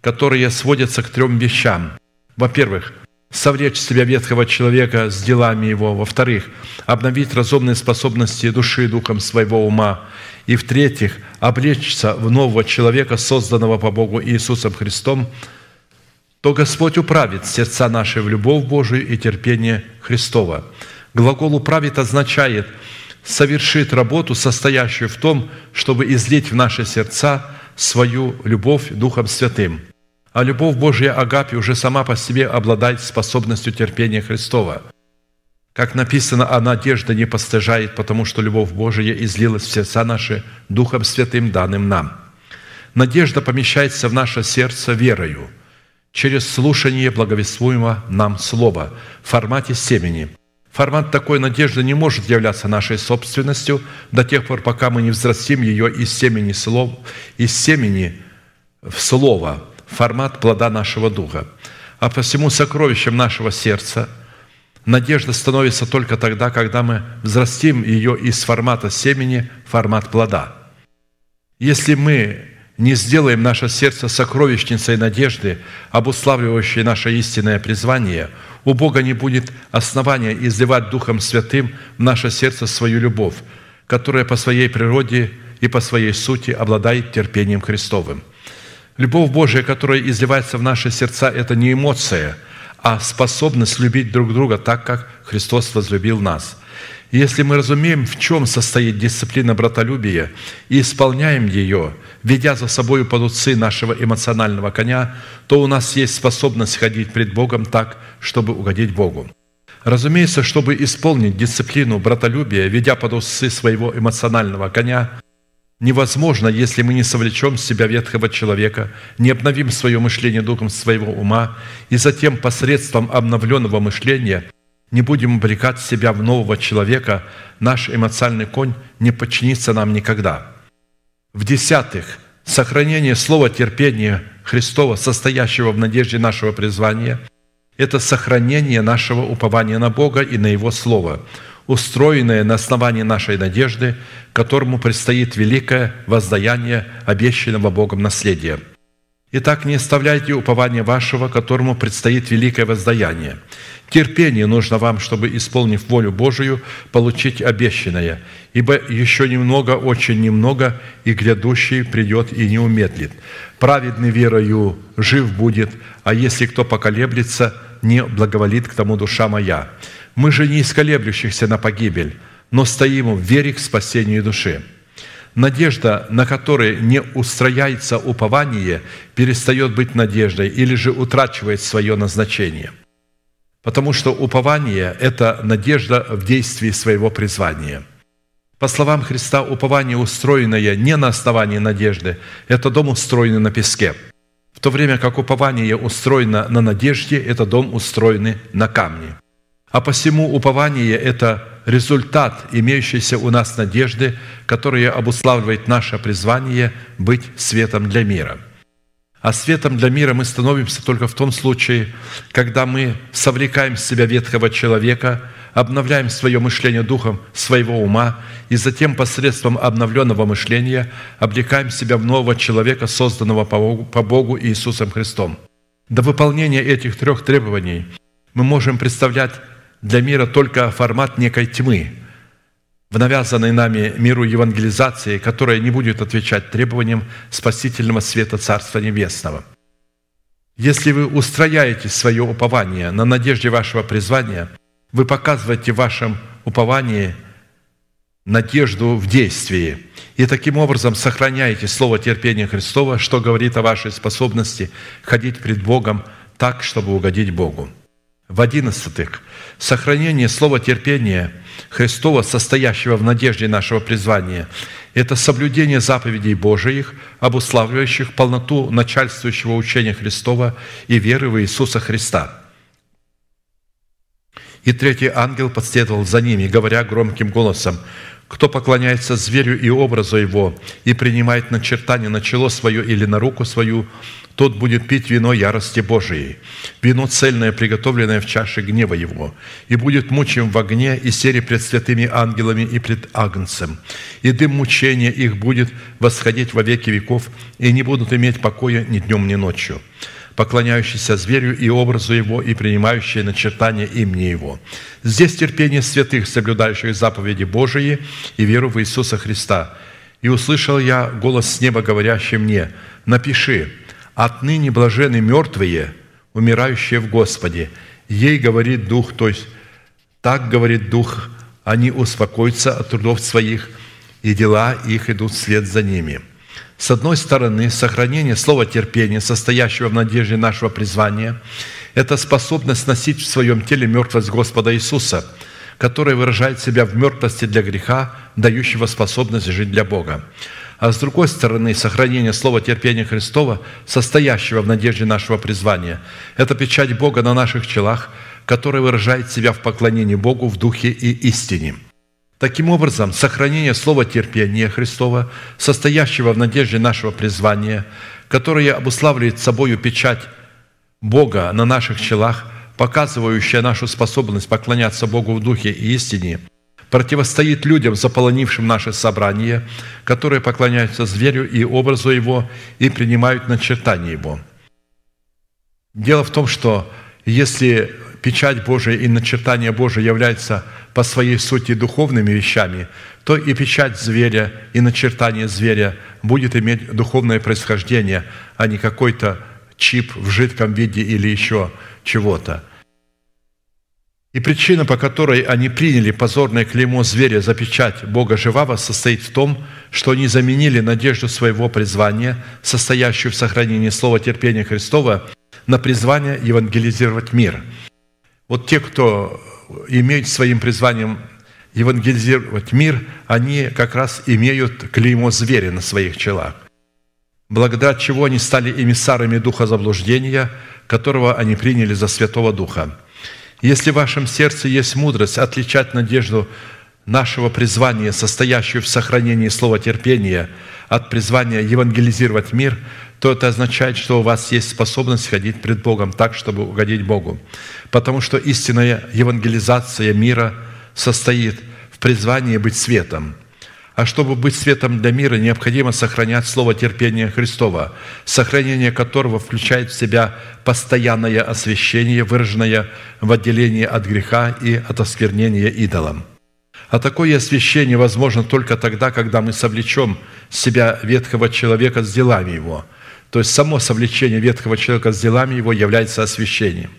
которые сводятся к трем вещам. Во-первых, совлечь себя ветхого человека с делами его. Во-вторых, обновить разумные способности души и духом своего ума. И в-третьих, облечься в нового человека, созданного по Богу Иисусом Христом, то Господь управит сердца наши в любовь Божию и терпение Христова. Глагол «управит» означает совершит работу, состоящую в том, чтобы излить в наши сердца свою любовь Духом Святым. А любовь Божья Агапи уже сама по себе обладает способностью терпения Христова. Как написано, а надежда не постыжает, потому что любовь Божия излилась в сердца наши Духом Святым, данным нам. Надежда помещается в наше сердце верою – через слушание благовествуемого нам слова в формате семени. Формат такой надежды не может являться нашей собственностью до тех пор, пока мы не взрастим ее из семени слов, из семени в слово, формат плода нашего духа. А посему сокровищем нашего сердца надежда становится только тогда, когда мы взрастим ее из формата семени в формат плода. Если мы не сделаем наше сердце сокровищницей надежды, обуславливающей наше истинное призвание, у Бога не будет основания изливать Духом Святым в наше сердце свою любовь, которая по своей природе и по своей сути обладает терпением Христовым. Любовь Божия, которая изливается в наши сердца, это не эмоция, а способность любить друг друга так, как Христос возлюбил нас – если мы разумеем, в чем состоит дисциплина братолюбия и исполняем ее, ведя за собой под уцы нашего эмоционального коня, то у нас есть способность ходить пред Богом так, чтобы угодить Богу. Разумеется, чтобы исполнить дисциплину братолюбия, ведя под усы своего эмоционального коня, невозможно, если мы не совлечем с себя ветхого человека, не обновим свое мышление духом своего ума, и затем посредством обновленного мышления не будем обрекать себя в нового человека, наш эмоциональный конь не подчинится нам никогда. В-десятых, сохранение слова терпения Христова, состоящего в надежде нашего призвания, это сохранение нашего упования на Бога и на Его Слово – устроенное на основании нашей надежды, которому предстоит великое воздаяние обещанного Богом наследия. Итак, не оставляйте упования вашего, которому предстоит великое воздаяние. Терпение нужно вам, чтобы, исполнив волю Божию, получить обещанное, ибо еще немного, очень немного, и грядущий придет и не умедлит. Праведный верою жив будет, а если кто поколеблется, не благоволит к тому душа моя. Мы же не из колеблющихся на погибель, но стоим в вере к спасению души. Надежда, на которой не устрояется упование, перестает быть надеждой или же утрачивает свое назначение. Потому что упование – это надежда в действии своего призвания. По словам Христа, упование, устроенное не на основании надежды, это дом, устроенный на песке. В то время как упование устроено на надежде, это дом, устроенный на камне. А посему упование – это результат имеющейся у нас надежды, которая обуславливает наше призвание быть светом для мира. А светом для мира мы становимся только в том случае, когда мы совлекаем с себя ветхого человека, обновляем свое мышление духом своего ума и затем посредством обновленного мышления облекаем себя в нового человека, созданного по Богу, по Богу Иисусом Христом. До выполнения этих трех требований мы можем представлять для мира только формат некой тьмы, в навязанной нами миру евангелизации, которая не будет отвечать требованиям спасительного света Царства Небесного. Если вы устрояете свое упование на надежде вашего призвания, вы показываете в вашем уповании надежду в действии. И таким образом сохраняете слово терпения Христова, что говорит о вашей способности ходить пред Богом так, чтобы угодить Богу. В одиннадцатых, сохранение слова терпения Христова, состоящего в надежде нашего призвания, это соблюдение заповедей Божиих, обуславливающих полноту начальствующего учения Христова и веры в Иисуса Христа. И третий ангел последовал за ними, говоря громким голосом, кто поклоняется зверю и образу его и принимает начертание на чело свое или на руку свою, тот будет пить вино ярости Божией, вино цельное, приготовленное в чаше гнева его, и будет мучим в огне и сере пред святыми ангелами и пред Агнцем. И дым мучения их будет восходить во веки веков, и не будут иметь покоя ни днем, ни ночью поклоняющийся зверю и образу его, и принимающие начертание имени его. Здесь терпение святых, соблюдающих заповеди Божии и веру в Иисуса Христа. И услышал я голос с неба, говорящий мне, «Напиши, Отныне блажены мертвые, умирающие в Господе. Ей говорит Дух, то есть так говорит Дух, они успокоятся от трудов своих, и дела их идут вслед за ними. С одной стороны, сохранение слова терпения, состоящего в надежде нашего призвания, это способность носить в своем теле мертвость Господа Иисуса, которая выражает себя в мертвости для греха, дающего способность жить для Бога а с другой стороны, сохранение слова терпения Христова, состоящего в надежде нашего призвания. Это печать Бога на наших челах, которая выражает себя в поклонении Богу в духе и истине. Таким образом, сохранение слова терпения Христова, состоящего в надежде нашего призвания, которое обуславливает собою печать Бога на наших челах, показывающая нашу способность поклоняться Богу в духе и истине – противостоит людям, заполонившим наше собрание, которые поклоняются зверю и образу его и принимают начертание его. Дело в том, что если печать Божия и начертание Божие являются по своей сути духовными вещами, то и печать зверя, и начертание зверя будет иметь духовное происхождение, а не какой-то чип в жидком виде или еще чего-то – и причина, по которой они приняли позорное клеймо зверя за печать Бога живого, состоит в том, что они заменили надежду своего призвания, состоящую в сохранении слова терпения Христова, на призвание евангелизировать мир. Вот те, кто имеют своим призванием евангелизировать мир, они как раз имеют клеймо зверя на своих челах, благодаря чего они стали эмиссарами духа заблуждения, которого они приняли за Святого Духа. Если в вашем сердце есть мудрость отличать надежду нашего призвания, состоящую в сохранении слова терпения, от призвания евангелизировать мир, то это означает, что у вас есть способность ходить пред Богом так, чтобы угодить Богу. Потому что истинная евангелизация мира состоит в призвании быть светом. А чтобы быть светом для мира, необходимо сохранять слово терпения Христова, сохранение которого включает в себя постоянное освящение, выраженное в отделении от греха и от осквернения идолом – а такое освящение возможно только тогда, когда мы совлечем себя ветхого человека с делами его. То есть само совлечение ветхого человека с делами его является освящением.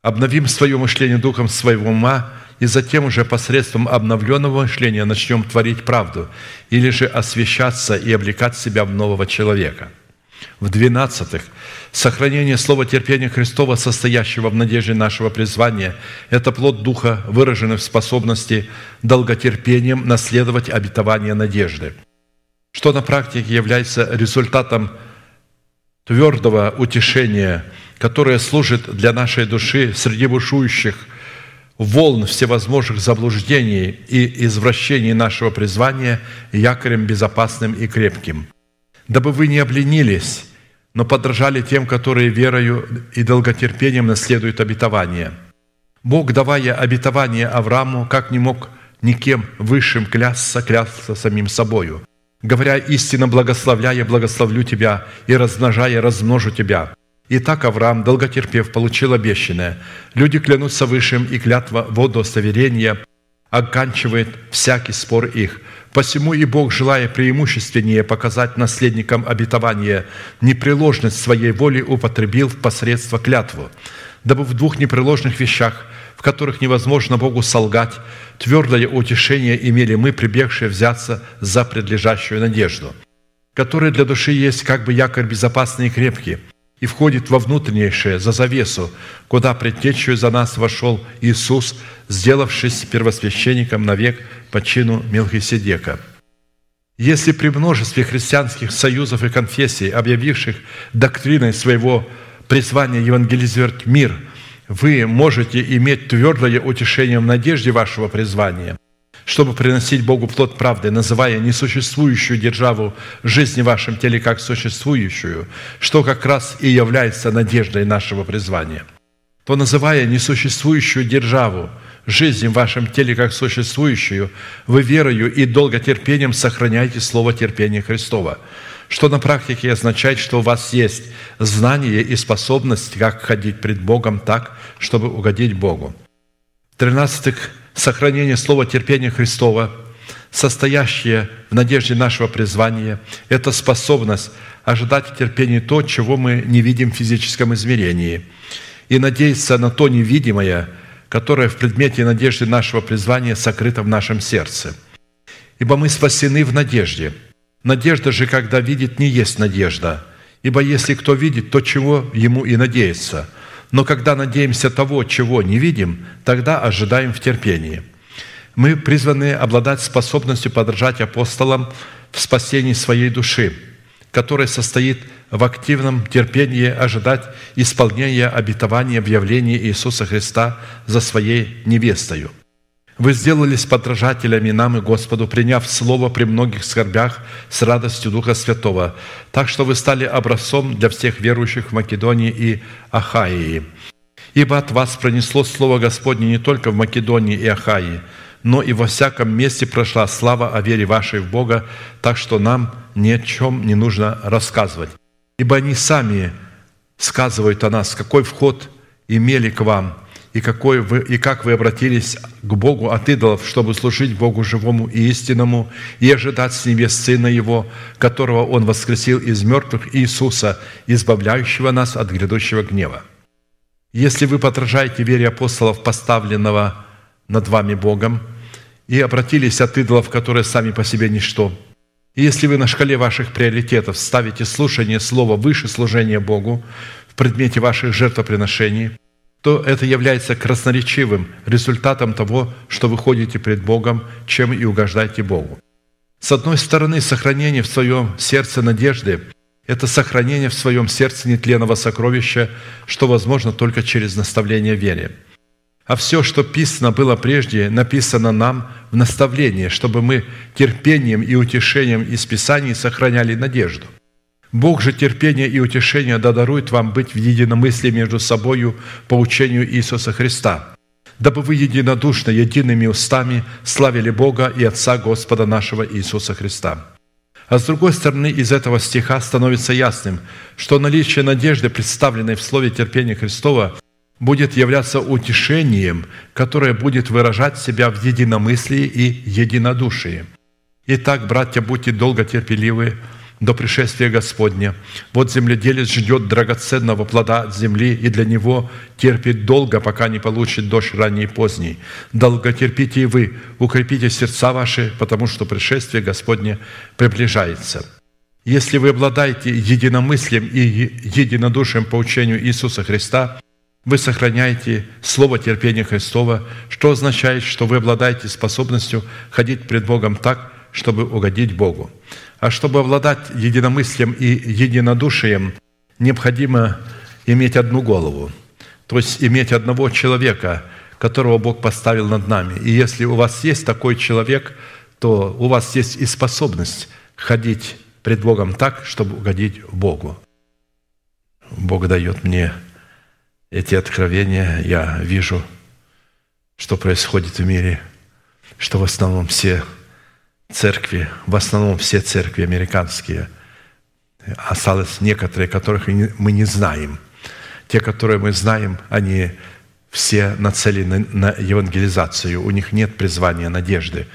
Обновим свое мышление духом своего ума, и затем уже посредством обновленного мышления начнем творить правду, или же освящаться и облекать себя в нового человека. В двенадцатых – Сохранение слова терпения Христова, состоящего в надежде нашего призвания, это плод Духа, выраженный в способности долготерпением наследовать обетование надежды, что на практике является результатом твердого утешения, которое служит для нашей души среди бушующих волн всевозможных заблуждений и извращений нашего призвания якорем безопасным и крепким. Дабы вы не обленились но подражали тем, которые верою и долготерпением наследуют обетование. Бог, давая обетование Аврааму, как не мог никем высшим клясться, клясться самим собою, говоря истинно благословляя, благословлю тебя, и размножая, размножу тебя. И так Авраам, долготерпев, получил обещанное. Люди клянутся высшим, и клятва водостоверения оканчивает всякий спор их – Посему и Бог, желая преимущественнее показать наследникам обетования непреложность своей воли, употребил в посредство клятву, дабы в двух непреложных вещах, в которых невозможно Богу солгать, твердое утешение имели мы, прибегшие взяться за предлежащую надежду, которая для души есть как бы якорь безопасный и крепкий, и входит во внутреннейшее, за завесу, куда предтечью за нас вошел Иисус, сделавшись первосвященником навек по чину Мелхиседека. Если при множестве христианских союзов и конфессий, объявивших доктриной своего призвания евангелизировать мир, вы можете иметь твердое утешение в надежде вашего призвания, чтобы приносить Богу плод правды, называя несуществующую державу жизни в вашем теле как существующую, что как раз и является надеждой нашего призвания, то называя несуществующую державу жизни в вашем теле как существующую, вы верою и долготерпением сохраняете слово терпения Христова, что на практике означает, что у вас есть знание и способность, как ходить пред Богом так, чтобы угодить Богу. В-тринадцатых, сохранение слова терпения Христова, состоящее в надежде нашего призвания, это способность ожидать терпения то, чего мы не видим в физическом измерении, и надеяться на то невидимое, которое в предмете надежды нашего призвания сокрыто в нашем сердце. Ибо мы спасены в надежде. Надежда же, когда видит, не есть надежда. Ибо если кто видит, то чего ему и надеется – но когда надеемся того, чего не видим, тогда ожидаем в терпении. Мы призваны обладать способностью подражать апостолам в спасении своей души, которая состоит в активном терпении ожидать исполнения обетования в явлении Иисуса Христа за своей невестою – вы сделались подражателями нам и Господу, приняв Слово при многих скорбях с радостью Духа Святого, так что вы стали образцом для всех верующих в Македонии и Ахаии. Ибо от вас пронесло Слово Господне не только в Македонии и Ахаии, но и во всяком месте прошла слава о вере вашей в Бога, так что нам ни о чем не нужно рассказывать. Ибо они сами сказывают о нас, какой вход имели к вам – и, какой вы, и как вы обратились к Богу от идолов, чтобы служить Богу живому и истинному, и ожидать с небес Сына Его, которого Он воскресил из мертвых, Иисуса, избавляющего нас от грядущего гнева. Если вы подражаете вере апостолов, поставленного над вами Богом, и обратились от идолов, которые сами по себе ничто, и если вы на шкале ваших приоритетов ставите слушание Слова выше служения Богу в предмете ваших жертвоприношений – то это является красноречивым результатом того, что вы ходите пред Богом, чем и угождаете Богу. С одной стороны, сохранение в своем сердце надежды – это сохранение в своем сердце нетленного сокровища, что возможно только через наставление вере. А все, что писано было прежде, написано нам в наставлении, чтобы мы терпением и утешением из Писаний сохраняли надежду – Бог же терпения и утешения да дарует вам быть в единомыслии между собою по учению Иисуса Христа, дабы вы единодушно, едиными устами славили Бога и Отца Господа нашего Иисуса Христа». А с другой стороны, из этого стиха становится ясным, что наличие надежды, представленной в слове терпения Христова, будет являться утешением, которое будет выражать себя в единомыслии и единодушии. Итак, братья, будьте долго терпеливы, до пришествия Господня. Вот земледелец ждет драгоценного плода от земли, и для него терпит долго, пока не получит дождь ранний и поздний. Долго терпите и вы, укрепите сердца ваши, потому что пришествие Господне приближается. Если вы обладаете единомыслием и единодушием по учению Иисуса Христа, вы сохраняете слово терпения Христова, что означает, что вы обладаете способностью ходить пред Богом так, чтобы угодить Богу. А чтобы обладать единомыслием и единодушием, необходимо иметь одну голову, то есть иметь одного человека, которого Бог поставил над нами. И если у вас есть такой человек, то у вас есть и способность ходить пред Богом так, чтобы угодить Богу. Бог дает мне эти откровения, я вижу, что происходит в мире, что в основном все церкви, в основном все церкви американские, осталось некоторые, которых мы не знаем. Те, которые мы знаем, они все нацелены на евангелизацию. У них нет призвания надежды.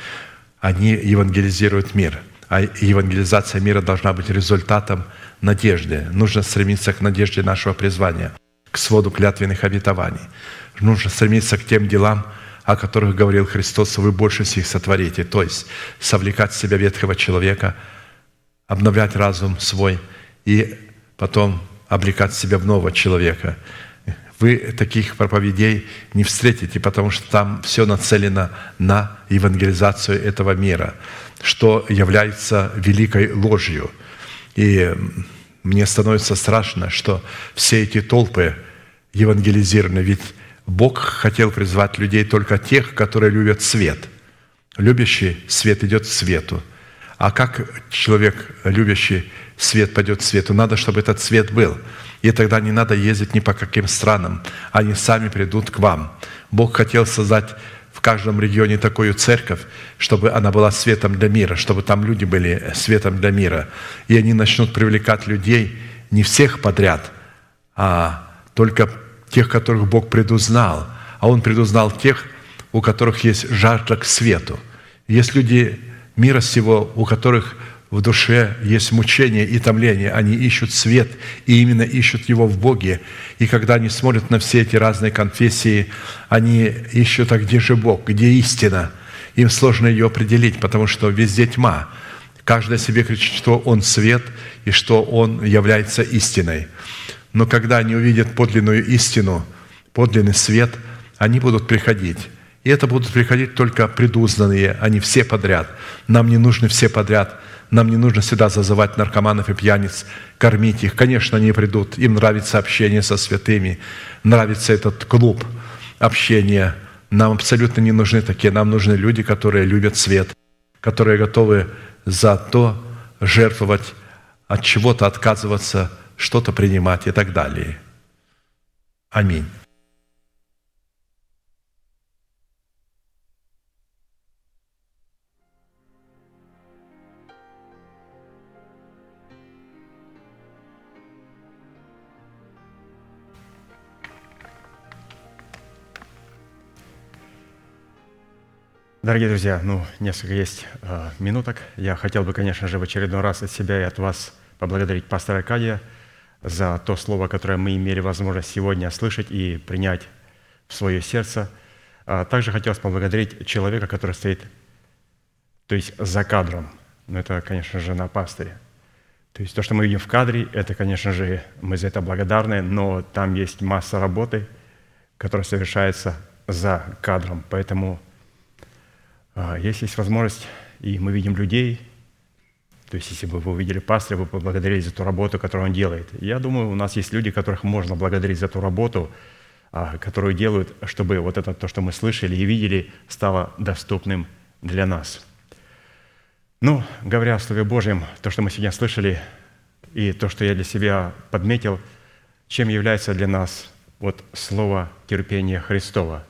Они евангелизируют мир. А евангелизация мира должна быть результатом надежды. Нужно стремиться к надежде нашего призвания, к своду клятвенных обетований. Нужно стремиться к тем делам, о которых говорил Христос, вы больше всех сотворите. То есть совлекать в себя ветхого человека, обновлять разум свой и потом облекать себя в нового человека. Вы таких проповедей не встретите, потому что там все нацелено на евангелизацию этого мира, что является великой ложью. И мне становится страшно, что все эти толпы евангелизированы, ведь Бог хотел призвать людей только тех, которые любят свет. Любящий свет идет к свету. А как человек, любящий свет, пойдет к свету? Надо, чтобы этот свет был. И тогда не надо ездить ни по каким странам. Они сами придут к вам. Бог хотел создать в каждом регионе такую церковь, чтобы она была светом для мира, чтобы там люди были светом для мира. И они начнут привлекать людей не всех подряд, а только тех, которых Бог предузнал, а Он предузнал тех, у которых есть жажда к свету. Есть люди мира сего, у которых в душе есть мучение и томление. Они ищут свет, и именно ищут его в Боге. И когда они смотрят на все эти разные конфессии, они ищут, а где же Бог, где истина? Им сложно ее определить, потому что везде тьма. Каждый себе кричит, что он свет и что он является истиной. Но когда они увидят подлинную истину, подлинный свет, они будут приходить. И это будут приходить только предузнанные, а не все подряд. Нам не нужны все подряд. Нам не нужно всегда зазывать наркоманов и пьяниц, кормить их. Конечно, они придут. Им нравится общение со святыми. Нравится этот клуб общения. Нам абсолютно не нужны такие. Нам нужны люди, которые любят свет, которые готовы за то жертвовать, от чего-то отказываться – что-то принимать и так далее. Аминь. Дорогие друзья, ну, несколько есть э, минуток. Я хотел бы, конечно же, в очередной раз от себя и от вас поблагодарить пастора Аркадия – за то слово, которое мы имели возможность сегодня слышать и принять в свое сердце. А также хотелось поблагодарить человека, который стоит, то есть за кадром. Но это, конечно же, на пастыре. То есть то, что мы видим в кадре, это, конечно же, мы за это благодарны, но там есть масса работы, которое совершается за кадром. Поэтому, а, если есть возможность, и мы видим людей, то есть если бы вы увидели пастыря, вы поблагодарили за ту работу, которую он делает. Я думаю, у нас есть люди, которых можно благодарить за ту работу, а, которую делают, чтобы вот это, то, что мы слышали и видели, стало доступным для нас. Ну, говоря о Слове Божьем, то, что мы сегодня слышали, и то, что я для себя подметил, чем является для нас вот слово терпения Христова.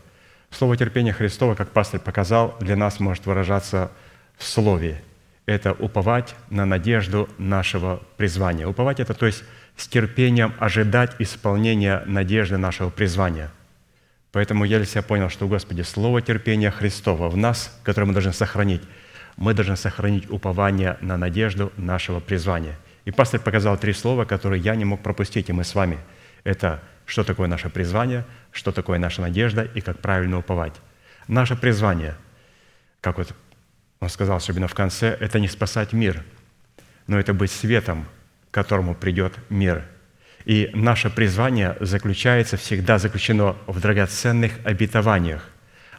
Слово терпения Христова, как пастор показал, для нас может выражаться в слове. Это уповать на надежду нашего призвания. Уповать – это то есть с терпением ожидать исполнения надежды нашего призвания. Поэтому я для себя понял, что, Господи, слово терпения Христова в нас, которое мы должны сохранить, мы должны сохранить упование на надежду нашего призвания. И пастор показал три слова, которые я не мог пропустить, и мы с вами. Это что такое наше призвание, что такое наша надежда и как правильно уповать. Наше призвание, как вот он сказал, особенно в конце, это не спасать мир, но это быть светом, к которому придет мир. И наше призвание заключается, всегда заключено в драгоценных обетованиях,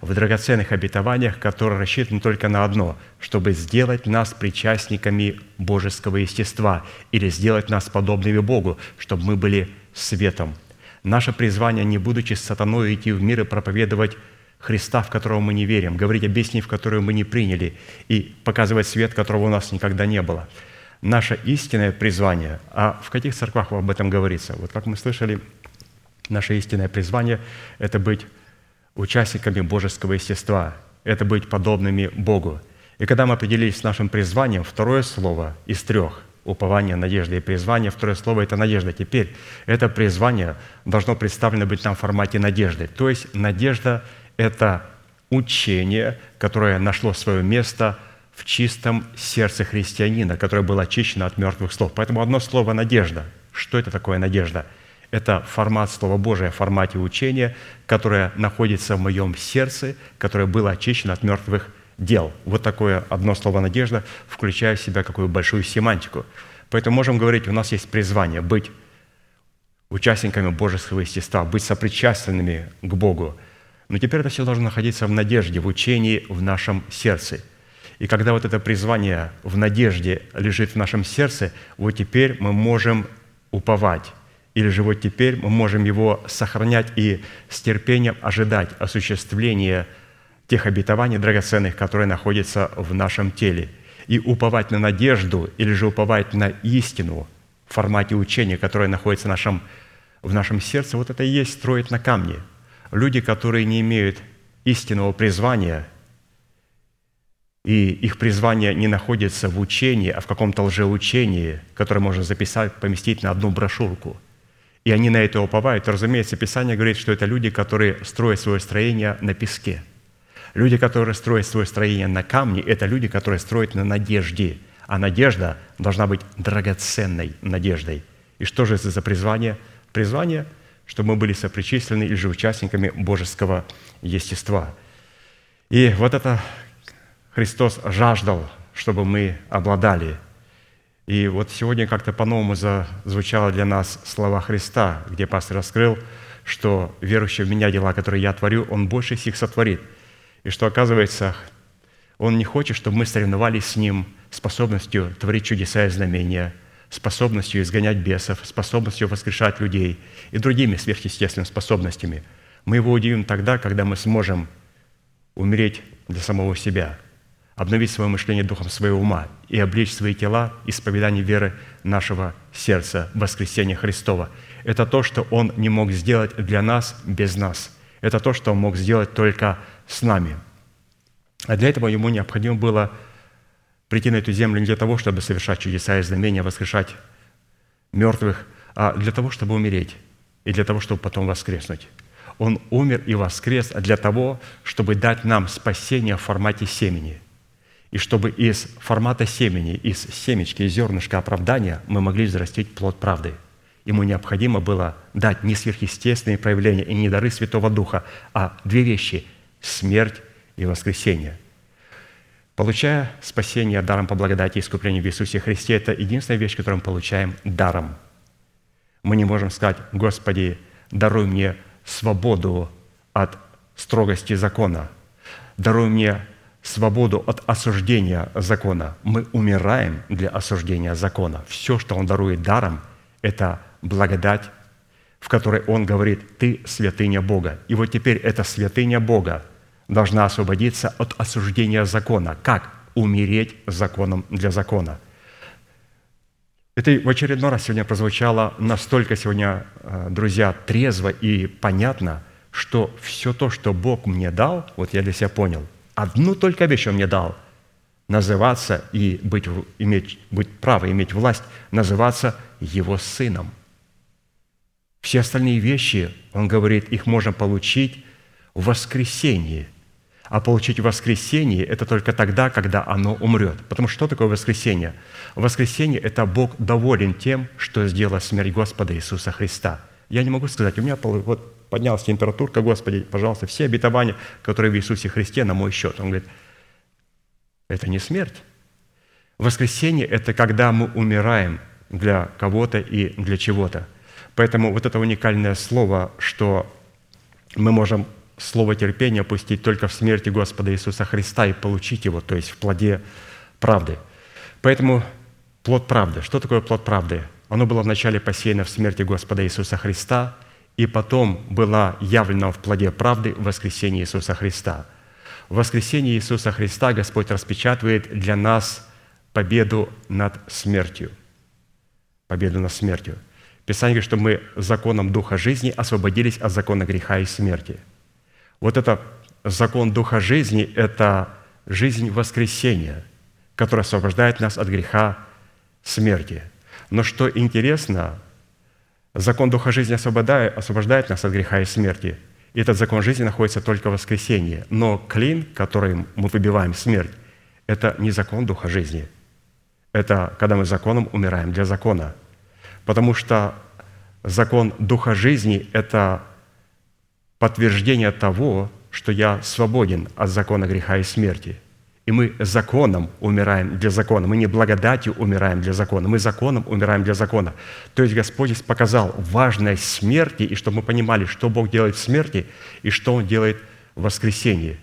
в драгоценных обетованиях, которые рассчитаны только на одно, чтобы сделать нас причастниками божеского естества или сделать нас подобными Богу, чтобы мы были светом. Наше призвание, не будучи сатаной, идти в мир и проповедовать Христа, в которого мы не верим, говорить о бесне, в которую мы не приняли, и показывать свет, которого у нас никогда не было. Наше истинное призвание, а в каких церквах об этом говорится? Вот как мы слышали, наше истинное призвание – это быть участниками божеского естества, это быть подобными Богу. И когда мы определились с нашим призванием, второе слово из трех – упование, надежда и призвание. Второе слово – это надежда. Теперь это призвание должно представлено быть нам в формате надежды. То есть надежда – это учение, которое нашло свое место в чистом сердце христианина, которое было очищено от мертвых слов. Поэтому одно слово «надежда». Что это такое надежда? Это формат Слова Божия формате учения, которое находится в моем сердце, которое было очищено от мертвых дел. Вот такое одно слово «надежда», включая в себя какую большую семантику. Поэтому можем говорить, у нас есть призвание быть участниками божеского естества, быть сопричастными к Богу. Но теперь это все должно находиться в надежде, в учении, в нашем сердце. И когда вот это призвание в надежде лежит в нашем сердце, вот теперь мы можем уповать. Или же вот теперь мы можем его сохранять и с терпением ожидать осуществления тех обетований драгоценных, которые находятся в нашем теле. И уповать на надежду или же уповать на истину в формате учения, которое находится в нашем, в нашем сердце, вот это и есть строить на камне. Люди, которые не имеют истинного призвания, и их призвание не находится в учении, а в каком-то лжеучении, которое можно записать, поместить на одну брошюрку. И они на это уповают. разумеется, Писание говорит, что это люди, которые строят свое строение на песке – Люди, которые строят свое строение на камне, это люди, которые строят на надежде. А надежда должна быть драгоценной надеждой. И что же это за призвание? Призвание, чтобы мы были сопричислены или же участниками божеского естества. И вот это Христос жаждал, чтобы мы обладали. И вот сегодня как-то по-новому зазвучало для нас слова Христа, где пастор раскрыл, что верующий в меня дела, которые я творю, он больше их сотворит – и что, оказывается, Он не хочет, чтобы мы соревновались с Ним способностью творить чудеса и знамения, способностью изгонять бесов, способностью воскрешать людей и другими сверхъестественными способностями. Мы Его удивим тогда, когда мы сможем умереть для самого себя, обновить свое мышление духом своего ума и облечь свои тела исповедание веры нашего сердца, воскресения Христова. Это то, что Он не мог сделать для нас без нас. Это то, что Он мог сделать только с нами. А для этого ему необходимо было прийти на эту землю не для того, чтобы совершать чудеса и знамения, воскрешать мертвых, а для того, чтобы умереть и для того, чтобы потом воскреснуть. Он умер и воскрес для того, чтобы дать нам спасение в формате семени. И чтобы из формата семени, из семечки, из зернышка оправдания мы могли взрастить плод правды. Ему необходимо было дать не сверхъестественные проявления и не дары Святого Духа, а две вещи – смерть и воскресение. Получая спасение даром по благодати и искуплению в Иисусе Христе, это единственная вещь, которую мы получаем даром. Мы не можем сказать, Господи, даруй мне свободу от строгости закона. Даруй мне свободу от осуждения закона. Мы умираем для осуждения закона. Все, что Он дарует даром, это благодать, в которой Он говорит, ты святыня Бога. И вот теперь эта святыня Бога должна освободиться от осуждения закона. Как? Умереть законом для закона. Это в очередной раз сегодня прозвучало настолько сегодня, э, друзья, трезво и понятно, что все то, что Бог мне дал, вот я для себя понял, одну только вещь Он мне дал – называться и быть, иметь, быть право, иметь власть, называться Его Сыном. Все остальные вещи, Он говорит, их можно получить в воскресении – а получить воскресение – это только тогда, когда оно умрет. Потому что что такое воскресение? Воскресение – это Бог доволен тем, что сделала смерть Господа Иисуса Христа. Я не могу сказать, у меня вот поднялась температурка, Господи, пожалуйста, все обетования, которые в Иисусе Христе, на мой счет. Он говорит, это не смерть. Воскресение – это когда мы умираем для кого-то и для чего-то. Поэтому вот это уникальное слово, что мы можем слово терпения пустить только в смерти Господа Иисуса Христа и получить его, то есть в плоде правды. Поэтому плод правды. Что такое плод правды? Оно было вначале посеяно в смерти Господа Иисуса Христа, и потом было явлено в плоде правды в воскресении Иисуса Христа. В воскресении Иисуса Христа Господь распечатывает для нас победу над смертью. Победу над смертью. Писание говорит, что мы законом Духа жизни освободились от закона греха и смерти – вот это закон Духа жизни – это жизнь воскресения, которая освобождает нас от греха смерти. Но что интересно, закон Духа жизни освобождает, освобождает нас от греха и смерти. И этот закон жизни находится только в воскресении. Но клин, которым мы выбиваем смерть, это не закон Духа жизни. Это когда мы законом умираем для закона. Потому что закон Духа жизни – это подтверждение того, что я свободен от закона греха и смерти. И мы законом умираем для закона. Мы не благодатью умираем для закона. Мы законом умираем для закона. То есть Господь здесь показал важность смерти, и чтобы мы понимали, что Бог делает в смерти и что Он делает в воскресении.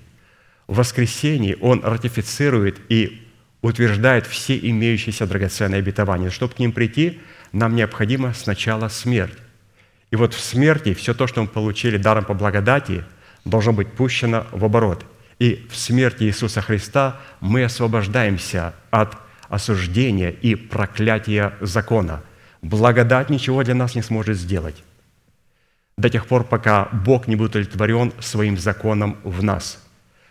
В воскресении Он ратифицирует и утверждает все имеющиеся драгоценные обетования. Чтобы к ним прийти, нам необходимо сначала смерть. И вот в смерти все то, что мы получили даром по благодати, должно быть пущено в оборот. И в смерти Иисуса Христа мы освобождаемся от осуждения и проклятия закона. Благодать ничего для нас не сможет сделать до тех пор, пока Бог не будет удовлетворен своим законом в нас.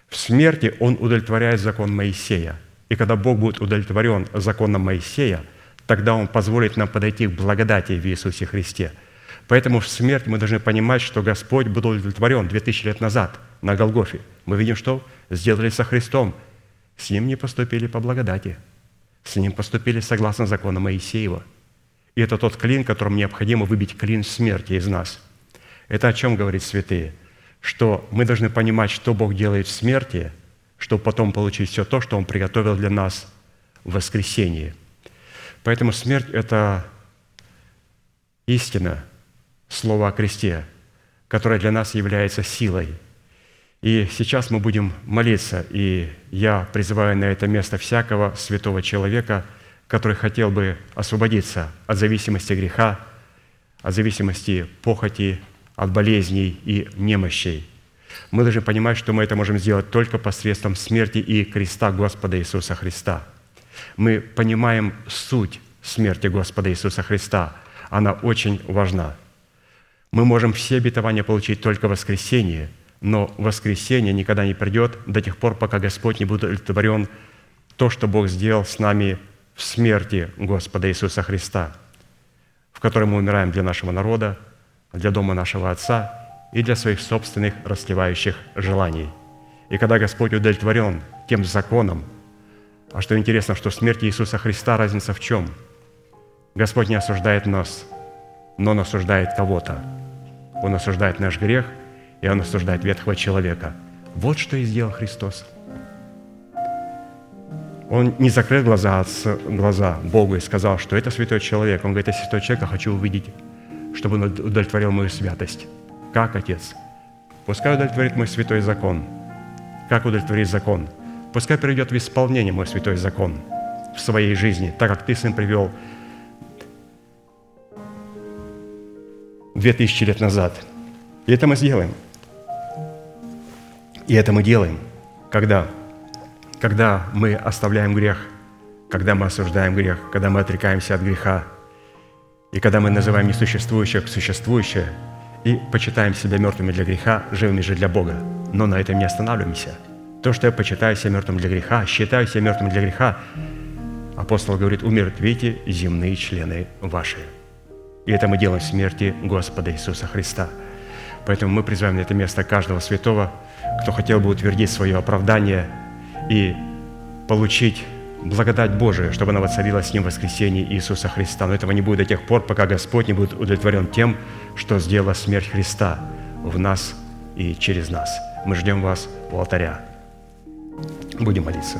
В смерти Он удовлетворяет закон Моисея. И когда Бог будет удовлетворен законом Моисея, тогда Он позволит нам подойти к благодати в Иисусе Христе – Поэтому в смерть мы должны понимать, что Господь был удовлетворен 2000 лет назад на Голгофе. Мы видим, что сделали со Христом. С Ним не поступили по благодати. С Ним поступили согласно закону Моисеева. И это тот клин, которым необходимо выбить клин смерти из нас. Это о чем говорит святые? Что мы должны понимать, что Бог делает в смерти, чтобы потом получить все то, что Он приготовил для нас в воскресении. Поэтому смерть – это истина, Слово о кресте, которое для нас является силой. И сейчас мы будем молиться, и я призываю на это место всякого святого человека, который хотел бы освободиться от зависимости греха, от зависимости похоти, от болезней и немощей. Мы должны понимать, что мы это можем сделать только посредством смерти и креста Господа Иисуса Христа. Мы понимаем суть смерти Господа Иисуса Христа. Она очень важна – мы можем все обетования получить только в воскресенье, но воскресенье никогда не придет до тех пор, пока Господь не будет удовлетворен то, что Бог сделал с нами в смерти Господа Иисуса Христа, в которой мы умираем для нашего народа, для дома нашего Отца и для своих собственных расливающих желаний. И когда Господь удовлетворен тем законом, а что интересно, что в смерти Иисуса Христа разница в чем? Господь не осуждает нас, но Он осуждает кого-то – он осуждает наш грех, и Он осуждает ветхого человека. Вот что и сделал Христос. Он не закрыл глаза, глаза Богу и сказал, что это святой человек. Он говорит, это святой человек, я хочу увидеть, чтобы он удовлетворил мою святость. Как, Отец? Пускай удовлетворит мой святой закон. Как удовлетворить закон? Пускай приведет в исполнение мой святой закон в своей жизни, так как Ты, Сын, привел две тысячи лет назад. И это мы сделаем. И это мы делаем, когда? Когда мы оставляем грех, когда мы осуждаем грех, когда мы отрекаемся от греха, и когда мы называем несуществующее как существующее, и почитаем себя мертвыми для греха, живыми же для Бога. Но на этом не останавливаемся. То, что я почитаю себя мертвым для греха, считаю себя мертвым для греха, апостол говорит, умертвите земные члены ваши. И это мы делаем в смерти Господа Иисуса Христа. Поэтому мы призываем на это место каждого святого, кто хотел бы утвердить свое оправдание и получить благодать Божию, чтобы она воцарилась с ним в воскресении Иисуса Христа. Но этого не будет до тех пор, пока Господь не будет удовлетворен тем, что сделала смерть Христа в нас и через нас. Мы ждем вас у алтаря. Будем молиться.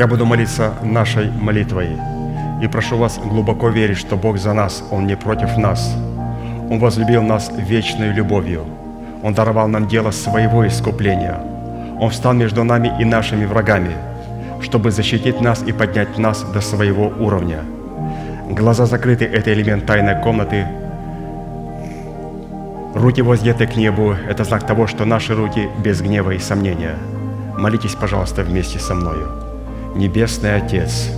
Я буду молиться нашей молитвой. И прошу вас глубоко верить, что Бог за нас, Он не против нас. Он возлюбил нас вечной любовью. Он даровал нам дело своего искупления. Он встал между нами и нашими врагами, чтобы защитить нас и поднять нас до своего уровня. Глаза закрыты – это элемент тайной комнаты. Руки воздеты к небу – это знак того, что наши руки без гнева и сомнения. Молитесь, пожалуйста, вместе со мною. Небесный Отец,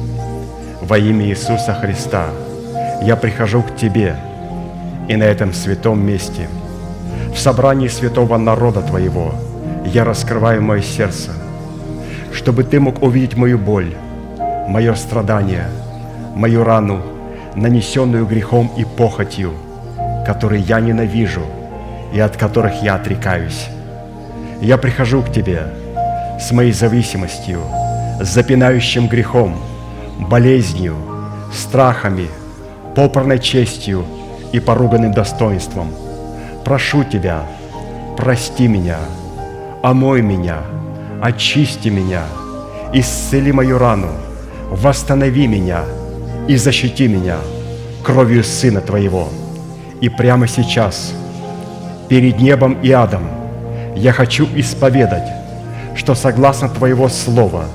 во имя Иисуса Христа, я прихожу к Тебе и на этом святом месте, в собрании святого народа Твоего, я раскрываю мое сердце, чтобы Ты мог увидеть мою боль, мое страдание, мою рану, нанесенную грехом и похотью, которые я ненавижу и от которых я отрекаюсь. Я прихожу к Тебе с моей зависимостью – запинающим грехом, болезнью, страхами, попорной честью и поруганным достоинством. Прошу Тебя, прости меня, омой меня, очисти меня, исцели мою рану, восстанови меня и защити меня кровью Сына Твоего. И прямо сейчас, перед небом и адом, я хочу исповедать, что согласно Твоего Слова –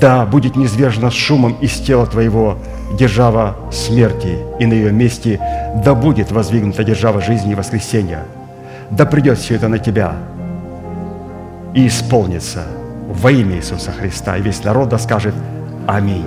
да, будет низвержена с шумом из тела твоего держава смерти, и на ее месте Да будет воздвигнута держава жизни и воскресения. Да придет все это на тебя и исполнится во имя Иисуса Христа. И весь народ да скажет Аминь.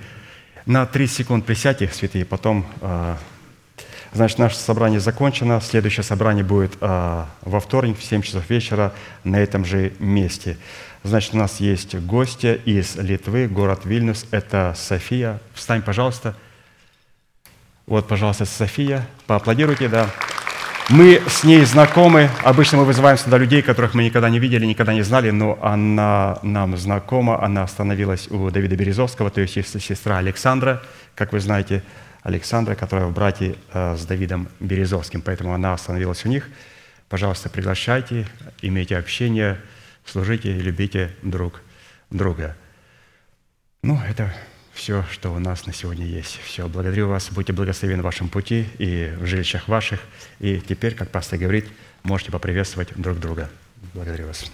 На 30 секунд присядьте, святые, потом, э, значит, наше собрание закончено. Следующее собрание будет э, во вторник в 7 часов вечера на этом же месте. Значит, у нас есть гости из Литвы, город Вильнюс. Это София. Встань, пожалуйста. Вот, пожалуйста, София. Поаплодируйте, да. Мы с ней знакомы. Обычно мы вызываем сюда людей, которых мы никогда не видели, никогда не знали, но она нам знакома. Она остановилась у Давида Березовского, то есть сестра Александра, как вы знаете, Александра, которая в брате э, с Давидом Березовским. Поэтому она остановилась у них. Пожалуйста, приглашайте, имейте общение, служите, любите друг друга. Ну, это все, что у нас на сегодня есть. Все, благодарю вас, будьте благословены в вашем пути и в жилищах ваших. И теперь, как пастор говорит, можете поприветствовать друг друга. Благодарю вас.